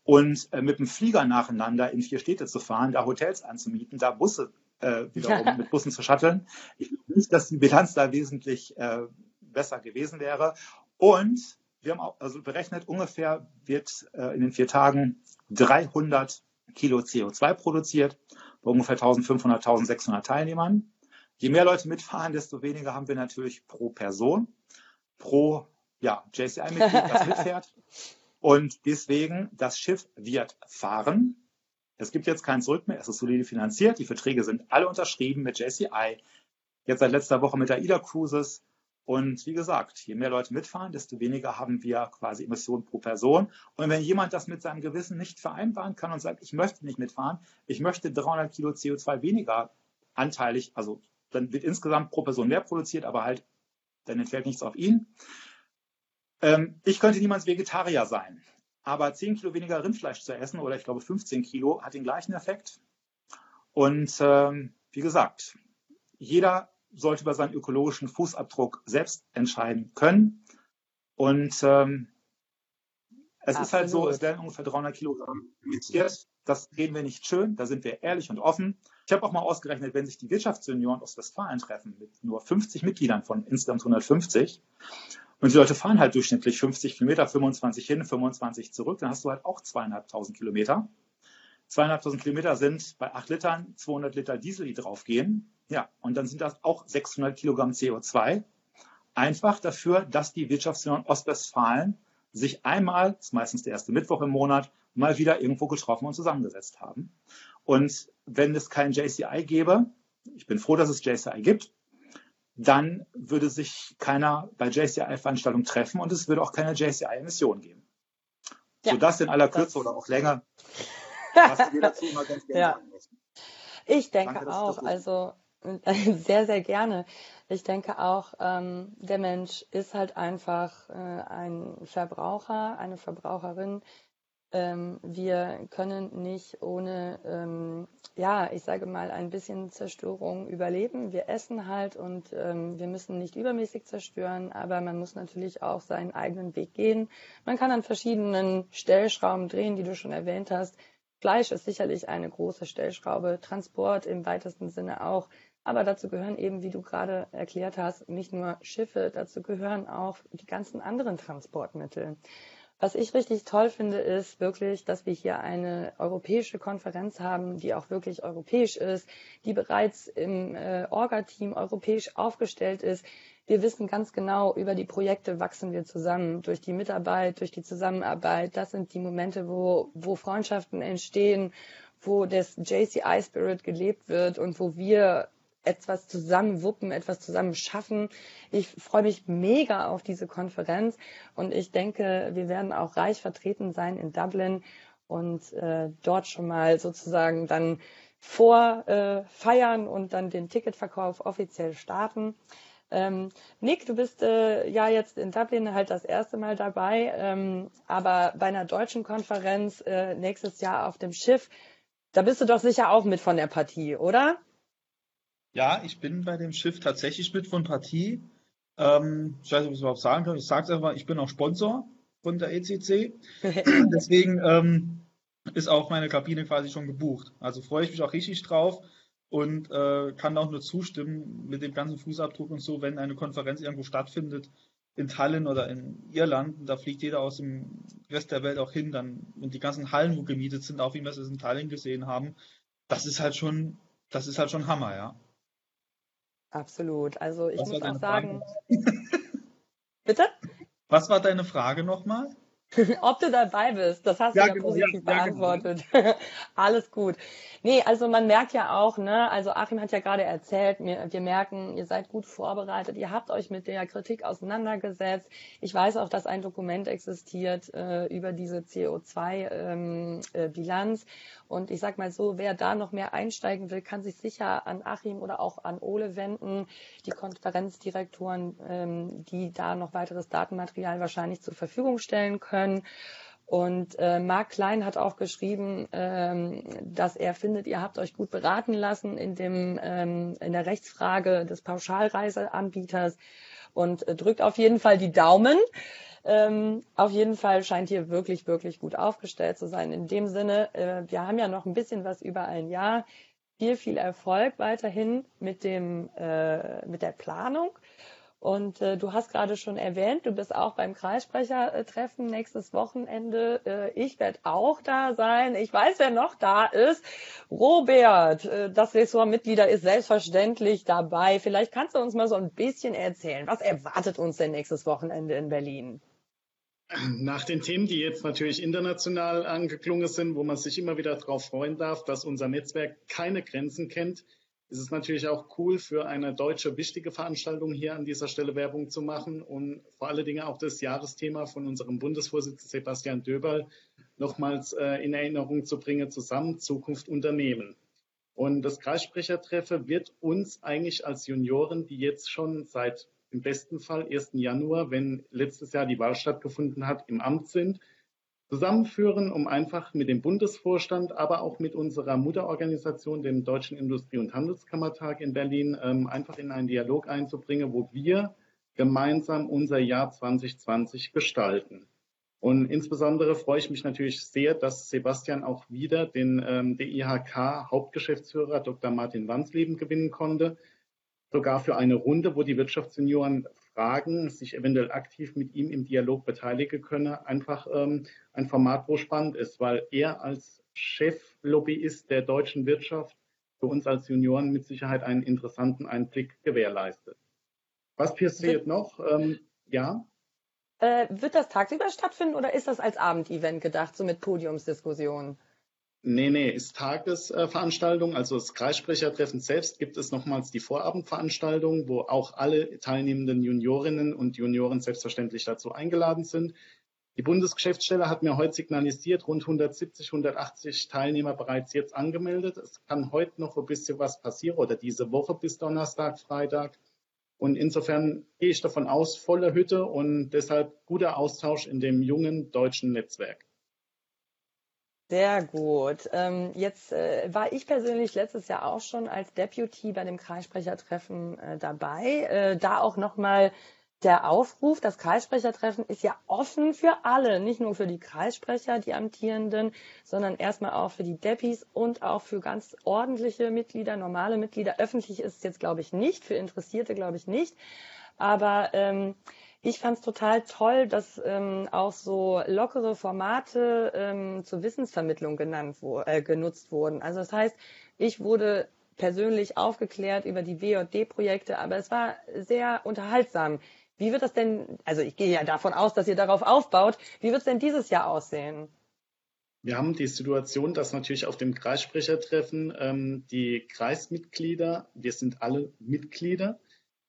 Und äh, mit dem Flieger nacheinander in vier Städte zu fahren, da Hotels anzumieten, da Busse äh, wiederum mit Bussen zu shutteln. Ich glaube nicht, dass die Bilanz da wesentlich äh, besser gewesen wäre. Und wir haben auch, also berechnet, ungefähr wird äh, in den vier Tagen 300 Kilo CO2 produziert bei ungefähr 1500, 1600 Teilnehmern. Je mehr Leute mitfahren, desto weniger haben wir natürlich pro Person, pro ja, JCI-Mitglied, das mitfährt. Und deswegen, das Schiff wird fahren. Es gibt jetzt kein Zurück mehr. Es ist solide finanziert. Die Verträge sind alle unterschrieben mit JCI. Jetzt seit letzter Woche mit der AIDA Cruises. Und wie gesagt, je mehr Leute mitfahren, desto weniger haben wir quasi Emissionen pro Person. Und wenn jemand das mit seinem Gewissen nicht vereinbaren kann und sagt, ich möchte nicht mitfahren, ich möchte 300 Kilo CO2 weniger anteilig, also dann wird insgesamt pro Person mehr produziert, aber halt, dann entfällt nichts auf ihn. Ähm, ich könnte niemals Vegetarier sein, aber 10 Kilo weniger Rindfleisch zu essen oder ich glaube 15 Kilo hat den gleichen Effekt. Und ähm, wie gesagt, jeder sollte über seinen ökologischen Fußabdruck selbst entscheiden können. Und ähm, es Absolut. ist halt so, es werden ungefähr 300 Kilogramm emittiert. Das reden wir nicht schön, da sind wir ehrlich und offen. Ich habe auch mal ausgerechnet, wenn sich die Wirtschaftsunion aus Westfalen treffen mit nur 50 Mitgliedern von insgesamt 150 und die Leute fahren halt durchschnittlich 50 Kilometer, 25 hin, 25 zurück, dann hast du halt auch zweieinhalbtausend Kilometer. Zweieinhalbtausend Kilometer sind bei acht Litern 200 Liter Diesel, die draufgehen. Ja, und dann sind das auch 600 Kilogramm CO2. Einfach dafür, dass die Wirtschaftsunion Ostwestfalen sich einmal, das ist meistens der erste Mittwoch im Monat, mal wieder irgendwo getroffen und zusammengesetzt haben. Und wenn es kein JCI gäbe, ich bin froh, dass es JCI gibt, dann würde sich keiner bei JCI-Veranstaltungen treffen und es würde auch keine JCI-Emission geben. Ja, so das in aller Kürze oder auch länger. Was wir dazu mal ganz gerne ja. Ich denke Danke, auch, also sehr, sehr gerne. Ich denke auch, ähm, der Mensch ist halt einfach äh, ein Verbraucher, eine Verbraucherin, Ähm, wir können nicht ohne, ähm, ja, ich sage mal, ein bisschen Zerstörung überleben. Wir essen halt und ähm, wir müssen nicht übermäßig zerstören, aber man muss natürlich auch seinen eigenen Weg gehen. Man kann an verschiedenen Stellschrauben drehen, die du schon erwähnt hast. Fleisch ist sicherlich eine große Stellschraube, Transport im weitesten Sinne auch. Aber dazu gehören eben, wie du gerade erklärt hast, nicht nur Schiffe, dazu gehören auch die ganzen anderen Transportmittel. Was ich richtig toll finde, ist wirklich, dass wir hier eine europäische Konferenz haben, die auch wirklich europäisch ist, die bereits im äh, Orga-Team europäisch aufgestellt ist. Wir wissen ganz genau, über die Projekte wachsen wir zusammen, durch die Mitarbeit, durch die Zusammenarbeit. Das sind die Momente, wo, wo Freundschaften entstehen, wo das JCI Spirit gelebt wird und wo wir etwas zusammen wuppen, etwas zusammen schaffen. Ich freue mich mega auf diese Konferenz und ich denke, wir werden auch reich vertreten sein in Dublin und äh, dort schon mal sozusagen dann vorfeiern äh, und dann den Ticketverkauf offiziell starten. Ähm, Nick, du bist äh, ja jetzt in Dublin halt das erste Mal dabei, ähm, aber bei einer deutschen Konferenz äh, nächstes Jahr auf dem Schiff, da bist du doch sicher auch mit von der Partie, oder? Ja, ich bin bei dem Schiff tatsächlich mit von Partie. Ähm, ich weiß nicht, ob ich es überhaupt sagen kann. Ich sage es einfach, ich bin auch Sponsor von der ECC. Deswegen ähm, ist auch meine Kabine quasi schon gebucht. Also freue ich mich auch richtig drauf und äh, kann auch nur zustimmen mit dem ganzen Fußabdruck und so, wenn eine Konferenz irgendwo stattfindet, in Tallinn oder in Irland, da fliegt jeder aus dem Rest der Welt auch hin, dann, und die ganzen Hallen, wo gemietet sind, auch wie wir es in Tallinn gesehen haben, das ist halt schon, das ist halt schon Hammer, ja. Absolut. Also ich Was muss auch sagen. Bitte? Was war deine Frage nochmal? Ob du dabei bist, das hast ja, du ja genau, positiv ja, beantwortet. Ja, genau. Alles gut. Nee, also man merkt ja auch, ne, also Achim hat ja gerade erzählt, wir, wir merken, ihr seid gut vorbereitet, ihr habt euch mit der Kritik auseinandergesetzt. Ich weiß auch, dass ein Dokument existiert äh, über diese CO2-Bilanz. Ähm, äh, und ich sag mal so, wer da noch mehr einsteigen will, kann sich sicher an Achim oder auch an Ole wenden, die Konferenzdirektoren, ähm, die da noch weiteres Datenmaterial wahrscheinlich zur Verfügung stellen können. Und äh, Marc Klein hat auch geschrieben, ähm, dass er findet, ihr habt euch gut beraten lassen in dem ähm, in der Rechtsfrage des Pauschalreiseanbieters und äh, drückt auf jeden Fall die Daumen. Ähm, auf jeden Fall scheint hier wirklich, wirklich gut aufgestellt zu sein. In dem Sinne, äh, wir haben ja noch ein bisschen was über ein Jahr. Viel, viel Erfolg weiterhin mit dem, äh, mit der Planung. Und äh, du hast gerade schon erwähnt, du bist auch beim Kreissprechertreffen nächstes Wochenende. Äh, ich werde auch da sein. Ich weiß, wer noch da ist. Robert, äh, das Ressortmitglieder ist selbstverständlich dabei. Vielleicht kannst du uns mal so ein bisschen erzählen. Was erwartet uns denn nächstes Wochenende in Berlin? Nach den Themen, die jetzt natürlich international angeklungen sind, wo man sich immer wieder darauf freuen darf, dass unser Netzwerk keine Grenzen kennt, ist es natürlich auch cool, für eine deutsche wichtige Veranstaltung hier an dieser Stelle Werbung zu machen und vor allen Dingen auch das Jahresthema von unserem Bundesvorsitzenden Sebastian Döberl nochmals äh, in Erinnerung zu bringen, zusammen Zukunft Unternehmen. Und das Kreissprechertreffen wird uns eigentlich als Junioren, die jetzt schon seit im besten Fall 1. Januar, wenn letztes Jahr die Wahl stattgefunden hat, im Amt sind, zusammenführen, um einfach mit dem Bundesvorstand, aber auch mit unserer Mutterorganisation, dem Deutschen Industrie- und Handelskammertag in Berlin, ähm, einfach in einen Dialog einzubringen, wo wir gemeinsam unser Jahr 2020 gestalten. Und insbesondere freue ich mich natürlich sehr, dass Sebastian auch wieder den ähm, DIHK-Hauptgeschäftsführer Dr. Martin Wandsleben gewinnen konnte, sogar für eine Runde, wo die Wirtschaftssenioren fragen, sich eventuell aktiv mit ihm im Dialog beteiligen können. Einfach ähm, ein Format, wo spannend ist, weil er als Cheflobbyist der deutschen Wirtschaft für uns als Junioren mit Sicherheit einen interessanten Einblick gewährleistet. Was passiert noch? Ähm, ja. Äh, wird das tagsüber stattfinden oder ist das als Abendevent gedacht, so mit Podiumsdiskussionen? Nee, nee, ist Tagesveranstaltung. Also das Kreissprechertreffen selbst gibt es nochmals die Vorabendveranstaltung, wo auch alle teilnehmenden Juniorinnen und Junioren selbstverständlich dazu eingeladen sind. Die Bundesgeschäftsstelle hat mir heute signalisiert, rund 170, 180 Teilnehmer bereits jetzt angemeldet. Es kann heute noch ein bisschen was passieren oder diese Woche bis Donnerstag, Freitag. Und insofern gehe ich davon aus, volle Hütte und deshalb guter Austausch in dem jungen deutschen Netzwerk. Sehr gut. Ähm, jetzt äh, war ich persönlich letztes Jahr auch schon als Deputy bei dem Kreissprechertreffen äh, dabei. Äh, da auch nochmal der Aufruf, das Kreissprechertreffen ist ja offen für alle, nicht nur für die Kreissprecher, die amtierenden, sondern erstmal auch für die Deppis und auch für ganz ordentliche Mitglieder, normale Mitglieder. Öffentlich ist es jetzt, glaube ich, nicht, für Interessierte, glaube ich, nicht. Aber ähm, ich fand es total toll, dass ähm, auch so lockere Formate ähm, zur Wissensvermittlung genannt wo, äh, genutzt wurden. Also das heißt, ich wurde persönlich aufgeklärt über die WJD-Projekte, aber es war sehr unterhaltsam. Wie wird das denn, also ich gehe ja davon aus, dass ihr darauf aufbaut, wie wird es denn dieses Jahr aussehen? Wir haben die Situation, dass natürlich auf dem Kreissprechertreffen ähm, die Kreismitglieder, wir sind alle Mitglieder,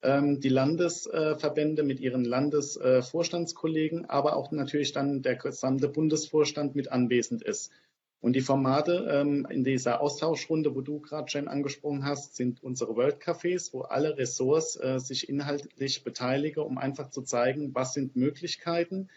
die Landesverbände mit ihren Landesvorstandskollegen, aber auch natürlich dann der gesamte Bundesvorstand mit anwesend ist. Und die Formate ähm, in dieser Austauschrunde, wo du gerade Jen angesprochen hast, sind unsere World Cafés, wo alle Ressorts äh, sich inhaltlich beteiligen, um einfach zu zeigen, was sind Möglichkeiten,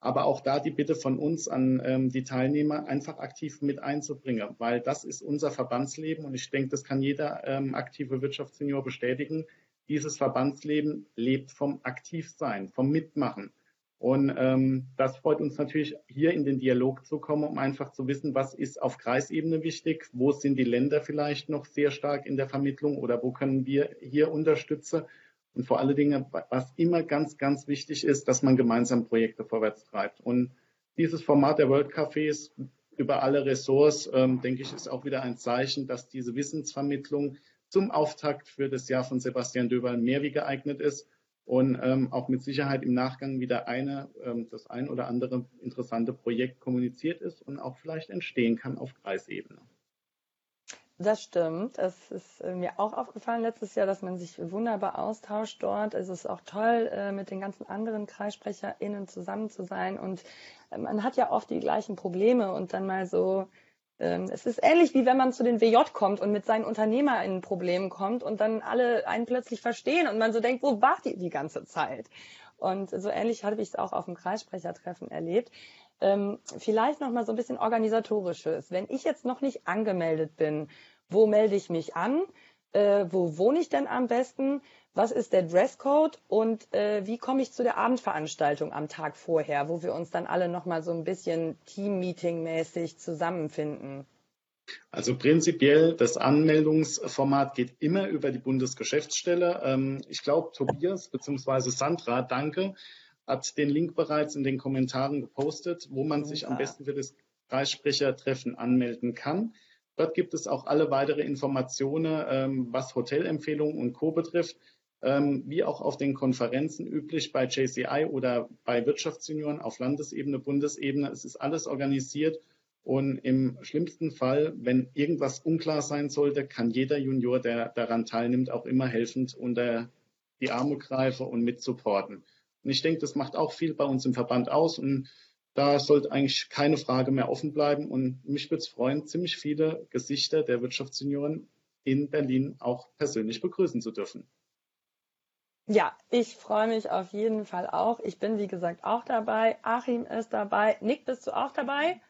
aber auch da die Bitte von uns an ähm, die Teilnehmer, einfach aktiv mit einzubringen, weil das ist unser Verbandsleben und ich denke, das kann jeder ähm, aktive Wirtschaftssenior bestätigen dieses Verbandsleben lebt vom Aktivsein, vom Mitmachen. Und ähm, das freut uns natürlich, hier in den Dialog zu kommen, um einfach zu wissen, was ist auf Kreisebene wichtig, wo sind die Länder vielleicht noch sehr stark in der Vermittlung oder wo können wir hier unterstützen. Und vor allen Dingen, was immer ganz, ganz wichtig ist, dass man gemeinsam Projekte vorwärts treibt. Und dieses Format der World Cafés über alle Ressorts, ähm, denke ich, ist auch wieder ein Zeichen, dass diese Wissensvermittlung zum Auftakt für das Jahr von Sebastian Döberl mehr wie geeignet ist und ähm, auch mit Sicherheit im Nachgang wieder eine, ähm, das ein oder andere interessante Projekt kommuniziert ist und auch vielleicht entstehen kann auf Kreisebene. Das stimmt. Es ist äh, mir auch aufgefallen letztes Jahr, dass man sich wunderbar austauscht dort. Es ist auch toll, äh, mit den ganzen anderen KreissprecherInnen zusammen zu sein. Und äh, man hat ja oft die gleichen Probleme und dann mal so es ist ähnlich wie wenn man zu den WJ kommt und mit seinen UnternehmerInnen Problemen kommt und dann alle einen plötzlich verstehen und man so denkt, wo wart ihr die ganze Zeit? Und so ähnlich habe ich es auch auf dem Kreissprechertreffen erlebt. Ähm, vielleicht noch mal so ein bisschen organisatorisches. Wenn ich jetzt noch nicht angemeldet bin, wo melde ich mich an? Äh, wo wohne ich denn am besten? Was ist der Dresscode und äh, wie komme ich zu der Abendveranstaltung am Tag vorher, wo wir uns dann alle nochmal so ein bisschen Team-Meeting-mäßig zusammenfinden? Also prinzipiell, das Anmeldungsformat geht immer über die Bundesgeschäftsstelle. Ähm, ich glaube, Tobias bzw. Sandra, danke, hat den Link bereits in den Kommentaren gepostet, wo man sich am besten für das Kreissprechertreffen anmelden kann. Dort gibt es auch alle weitere Informationen, ähm, was Hotelempfehlungen und Co. betrifft ähm, wie auch auf den Konferenzen üblich bei JCI oder bei Wirtschaftsjunioren auf Landesebene, Bundesebene. Es ist alles organisiert und im schlimmsten Fall, wenn irgendwas unklar sein sollte, kann jeder Junior, der daran teilnimmt, auch immer helfend unter die Arme greifen und mit supporten. Und ich denke, das macht auch viel bei uns im Verband aus und da sollte eigentlich keine Frage mehr offen bleiben. Und mich würde es freuen, ziemlich viele Gesichter der Wirtschaftsjunioren in Berlin auch persönlich begrüßen zu dürfen. Ja, ich freue mich auf jeden Fall auch. Ich bin, wie gesagt, auch dabei. Achim ist dabei. Nick, bist du auch dabei?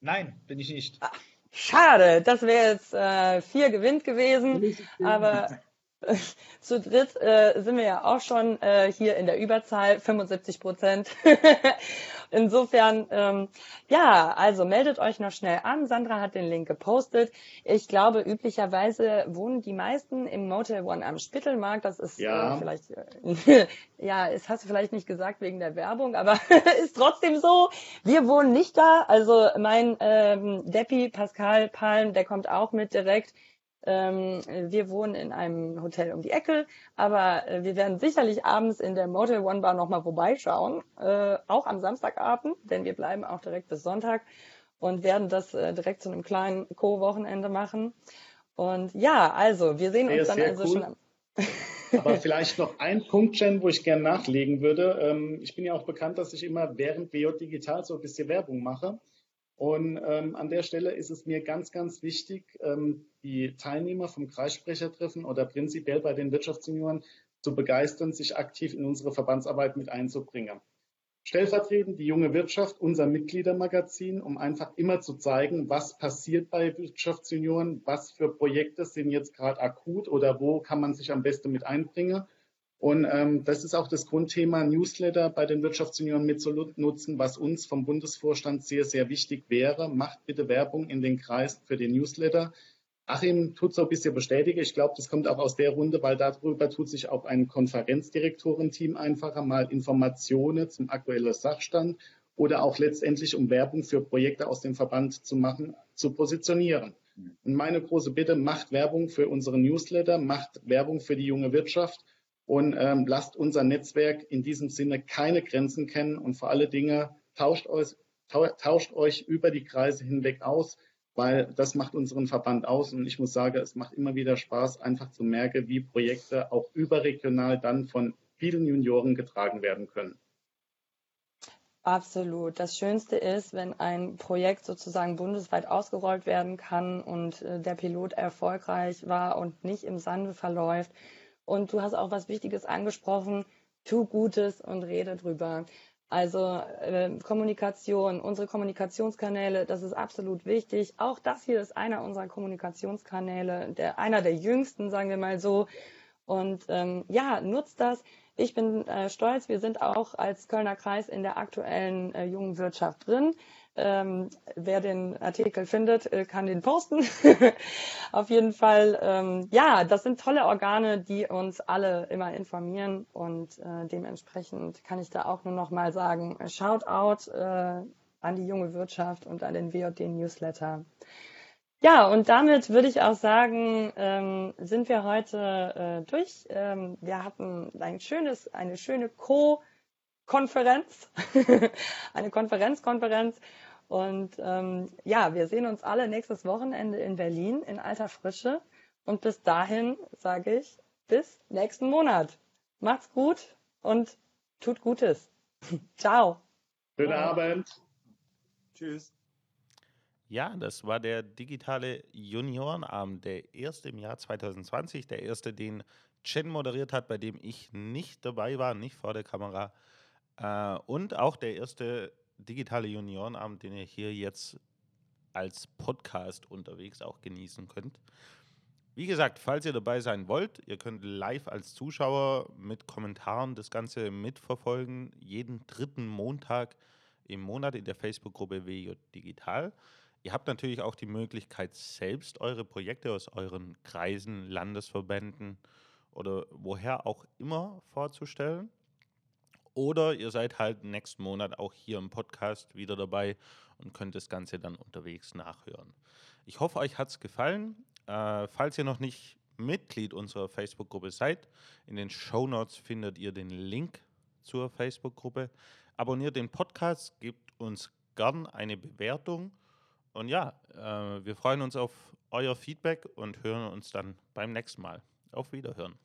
Nein, bin ich nicht. Ach, schade, das wäre jetzt äh, vier gewinnt gewesen. Aber zu dritt äh, sind wir ja auch schon äh, hier in der Überzahl, 75 Prozent. Insofern, ähm, ja, also meldet euch noch schnell an. Sandra hat den Link gepostet. Ich glaube, üblicherweise wohnen die meisten im Motel One am Spittelmarkt. Das ist ja. äh, vielleicht, äh, ja, das hast du vielleicht nicht gesagt wegen der Werbung, aber ist trotzdem so. Wir wohnen nicht da. Also mein ähm, Deppi Pascal Palm, der kommt auch mit direkt. Ähm, wir wohnen in einem Hotel um die Ecke, aber äh, wir werden sicherlich abends in der Motel One Bar nochmal vorbeischauen, äh, auch am Samstagabend, denn wir bleiben auch direkt bis Sonntag und werden das äh, direkt zu einem kleinen Co-Wochenende machen. Und ja, also wir sehen uns dann also cool. schon am Aber vielleicht noch ein Punkt, Jen, wo ich gerne nachlegen würde. Ähm, ich bin ja auch bekannt, dass ich immer während BJ Digital so ein bisschen Werbung mache. Und ähm, an der Stelle ist es mir ganz, ganz wichtig, ähm, die Teilnehmer vom Kreissprechertreffen oder prinzipiell bei den Wirtschaftssenioren zu begeistern, sich aktiv in unsere Verbandsarbeit mit einzubringen. stellvertretend die junge Wirtschaft, unser Mitgliedermagazin, um einfach immer zu zeigen, was passiert bei Wirtschaftsjunioren, was für Projekte sind jetzt gerade akut oder wo kann man sich am besten mit einbringen. Und ähm, das ist auch das Grundthema Newsletter bei den Wirtschaftsjunioren mitzunutzen, was uns vom Bundesvorstand sehr, sehr wichtig wäre. Macht bitte Werbung in den Kreisen für den Newsletter. Achim tut so ein bisschen bestätigen. Ich glaube, das kommt auch aus der Runde, weil darüber tut sich auch ein Konferenzdirektorenteam einfacher, mal Informationen zum aktuellen Sachstand oder auch letztendlich, um Werbung für Projekte aus dem Verband zu machen, zu positionieren. Und meine große Bitte, macht Werbung für unsere Newsletter, macht Werbung für die junge Wirtschaft und ähm, lasst unser Netzwerk in diesem Sinne keine Grenzen kennen und vor alle Dinge tauscht euch, tauscht euch über die Kreise hinweg aus, weil das macht unseren Verband aus und ich muss sagen, es macht immer wieder Spaß, einfach zu merken, wie Projekte auch überregional dann von vielen Junioren getragen werden können. Absolut. Das Schönste ist, wenn ein Projekt sozusagen bundesweit ausgerollt werden kann und äh, der Pilot erfolgreich war und nicht im Sande verläuft und du hast auch was Wichtiges angesprochen, tu Gutes und rede drüber. Also äh, Kommunikation, unsere Kommunikationskanäle, das ist absolut wichtig. Auch das hier ist einer unserer Kommunikationskanäle, der, einer der jüngsten, sagen wir mal so. Und ähm, ja, nutzt das. Ich bin äh, stolz, wir sind auch als Kölner Kreis in der aktuellen äh, jungen Wirtschaft drin. Ähm, wer den Artikel findet, äh, kann den posten. Auf jeden Fall, ähm, ja, das sind tolle Organe, die uns alle immer informieren und äh, dementsprechend kann ich da auch nur noch mal sagen, shout out äh, an die junge Wirtschaft und an den WOD Newsletter. Ja, und damit würde ich auch sagen, ähm, sind wir heute äh, durch. Ähm, wir hatten ein schönes, eine schöne Co-Konferenz, eine Konferenzkonferenz. Und ähm, ja, wir sehen uns alle nächstes Wochenende in Berlin in alter Frische. Und bis dahin sage ich bis nächsten Monat. Macht's gut und tut Gutes. Ciao. Schönen Abend. Tschüss. Ja, das war der digitale Juniorenabend, der erste im Jahr 2020, der erste, den Chen moderiert hat, bei dem ich nicht dabei war, nicht vor der Kamera. Äh, und auch der erste digitale Juniorenabend, den ihr hier jetzt als Podcast unterwegs auch genießen könnt. Wie gesagt, falls ihr dabei sein wollt, ihr könnt live als Zuschauer mit Kommentaren das Ganze mitverfolgen. Jeden dritten Montag im Monat in der Facebook-Gruppe WJ Digital. Ihr habt natürlich auch die Möglichkeit, selbst eure Projekte aus euren Kreisen, Landesverbänden oder woher auch immer vorzustellen. Oder ihr seid halt nächsten Monat auch hier im Podcast wieder dabei und könnt das Ganze dann unterwegs nachhören. Ich hoffe, euch hat es gefallen. Äh, falls ihr noch nicht Mitglied unserer Facebook-Gruppe seid, in den Show Notes findet ihr den Link zur Facebook-Gruppe. Abonniert den Podcast, gebt uns gern eine Bewertung. Und ja, äh, wir freuen uns auf euer Feedback und hören uns dann beim nächsten Mal. Auf Wiederhören.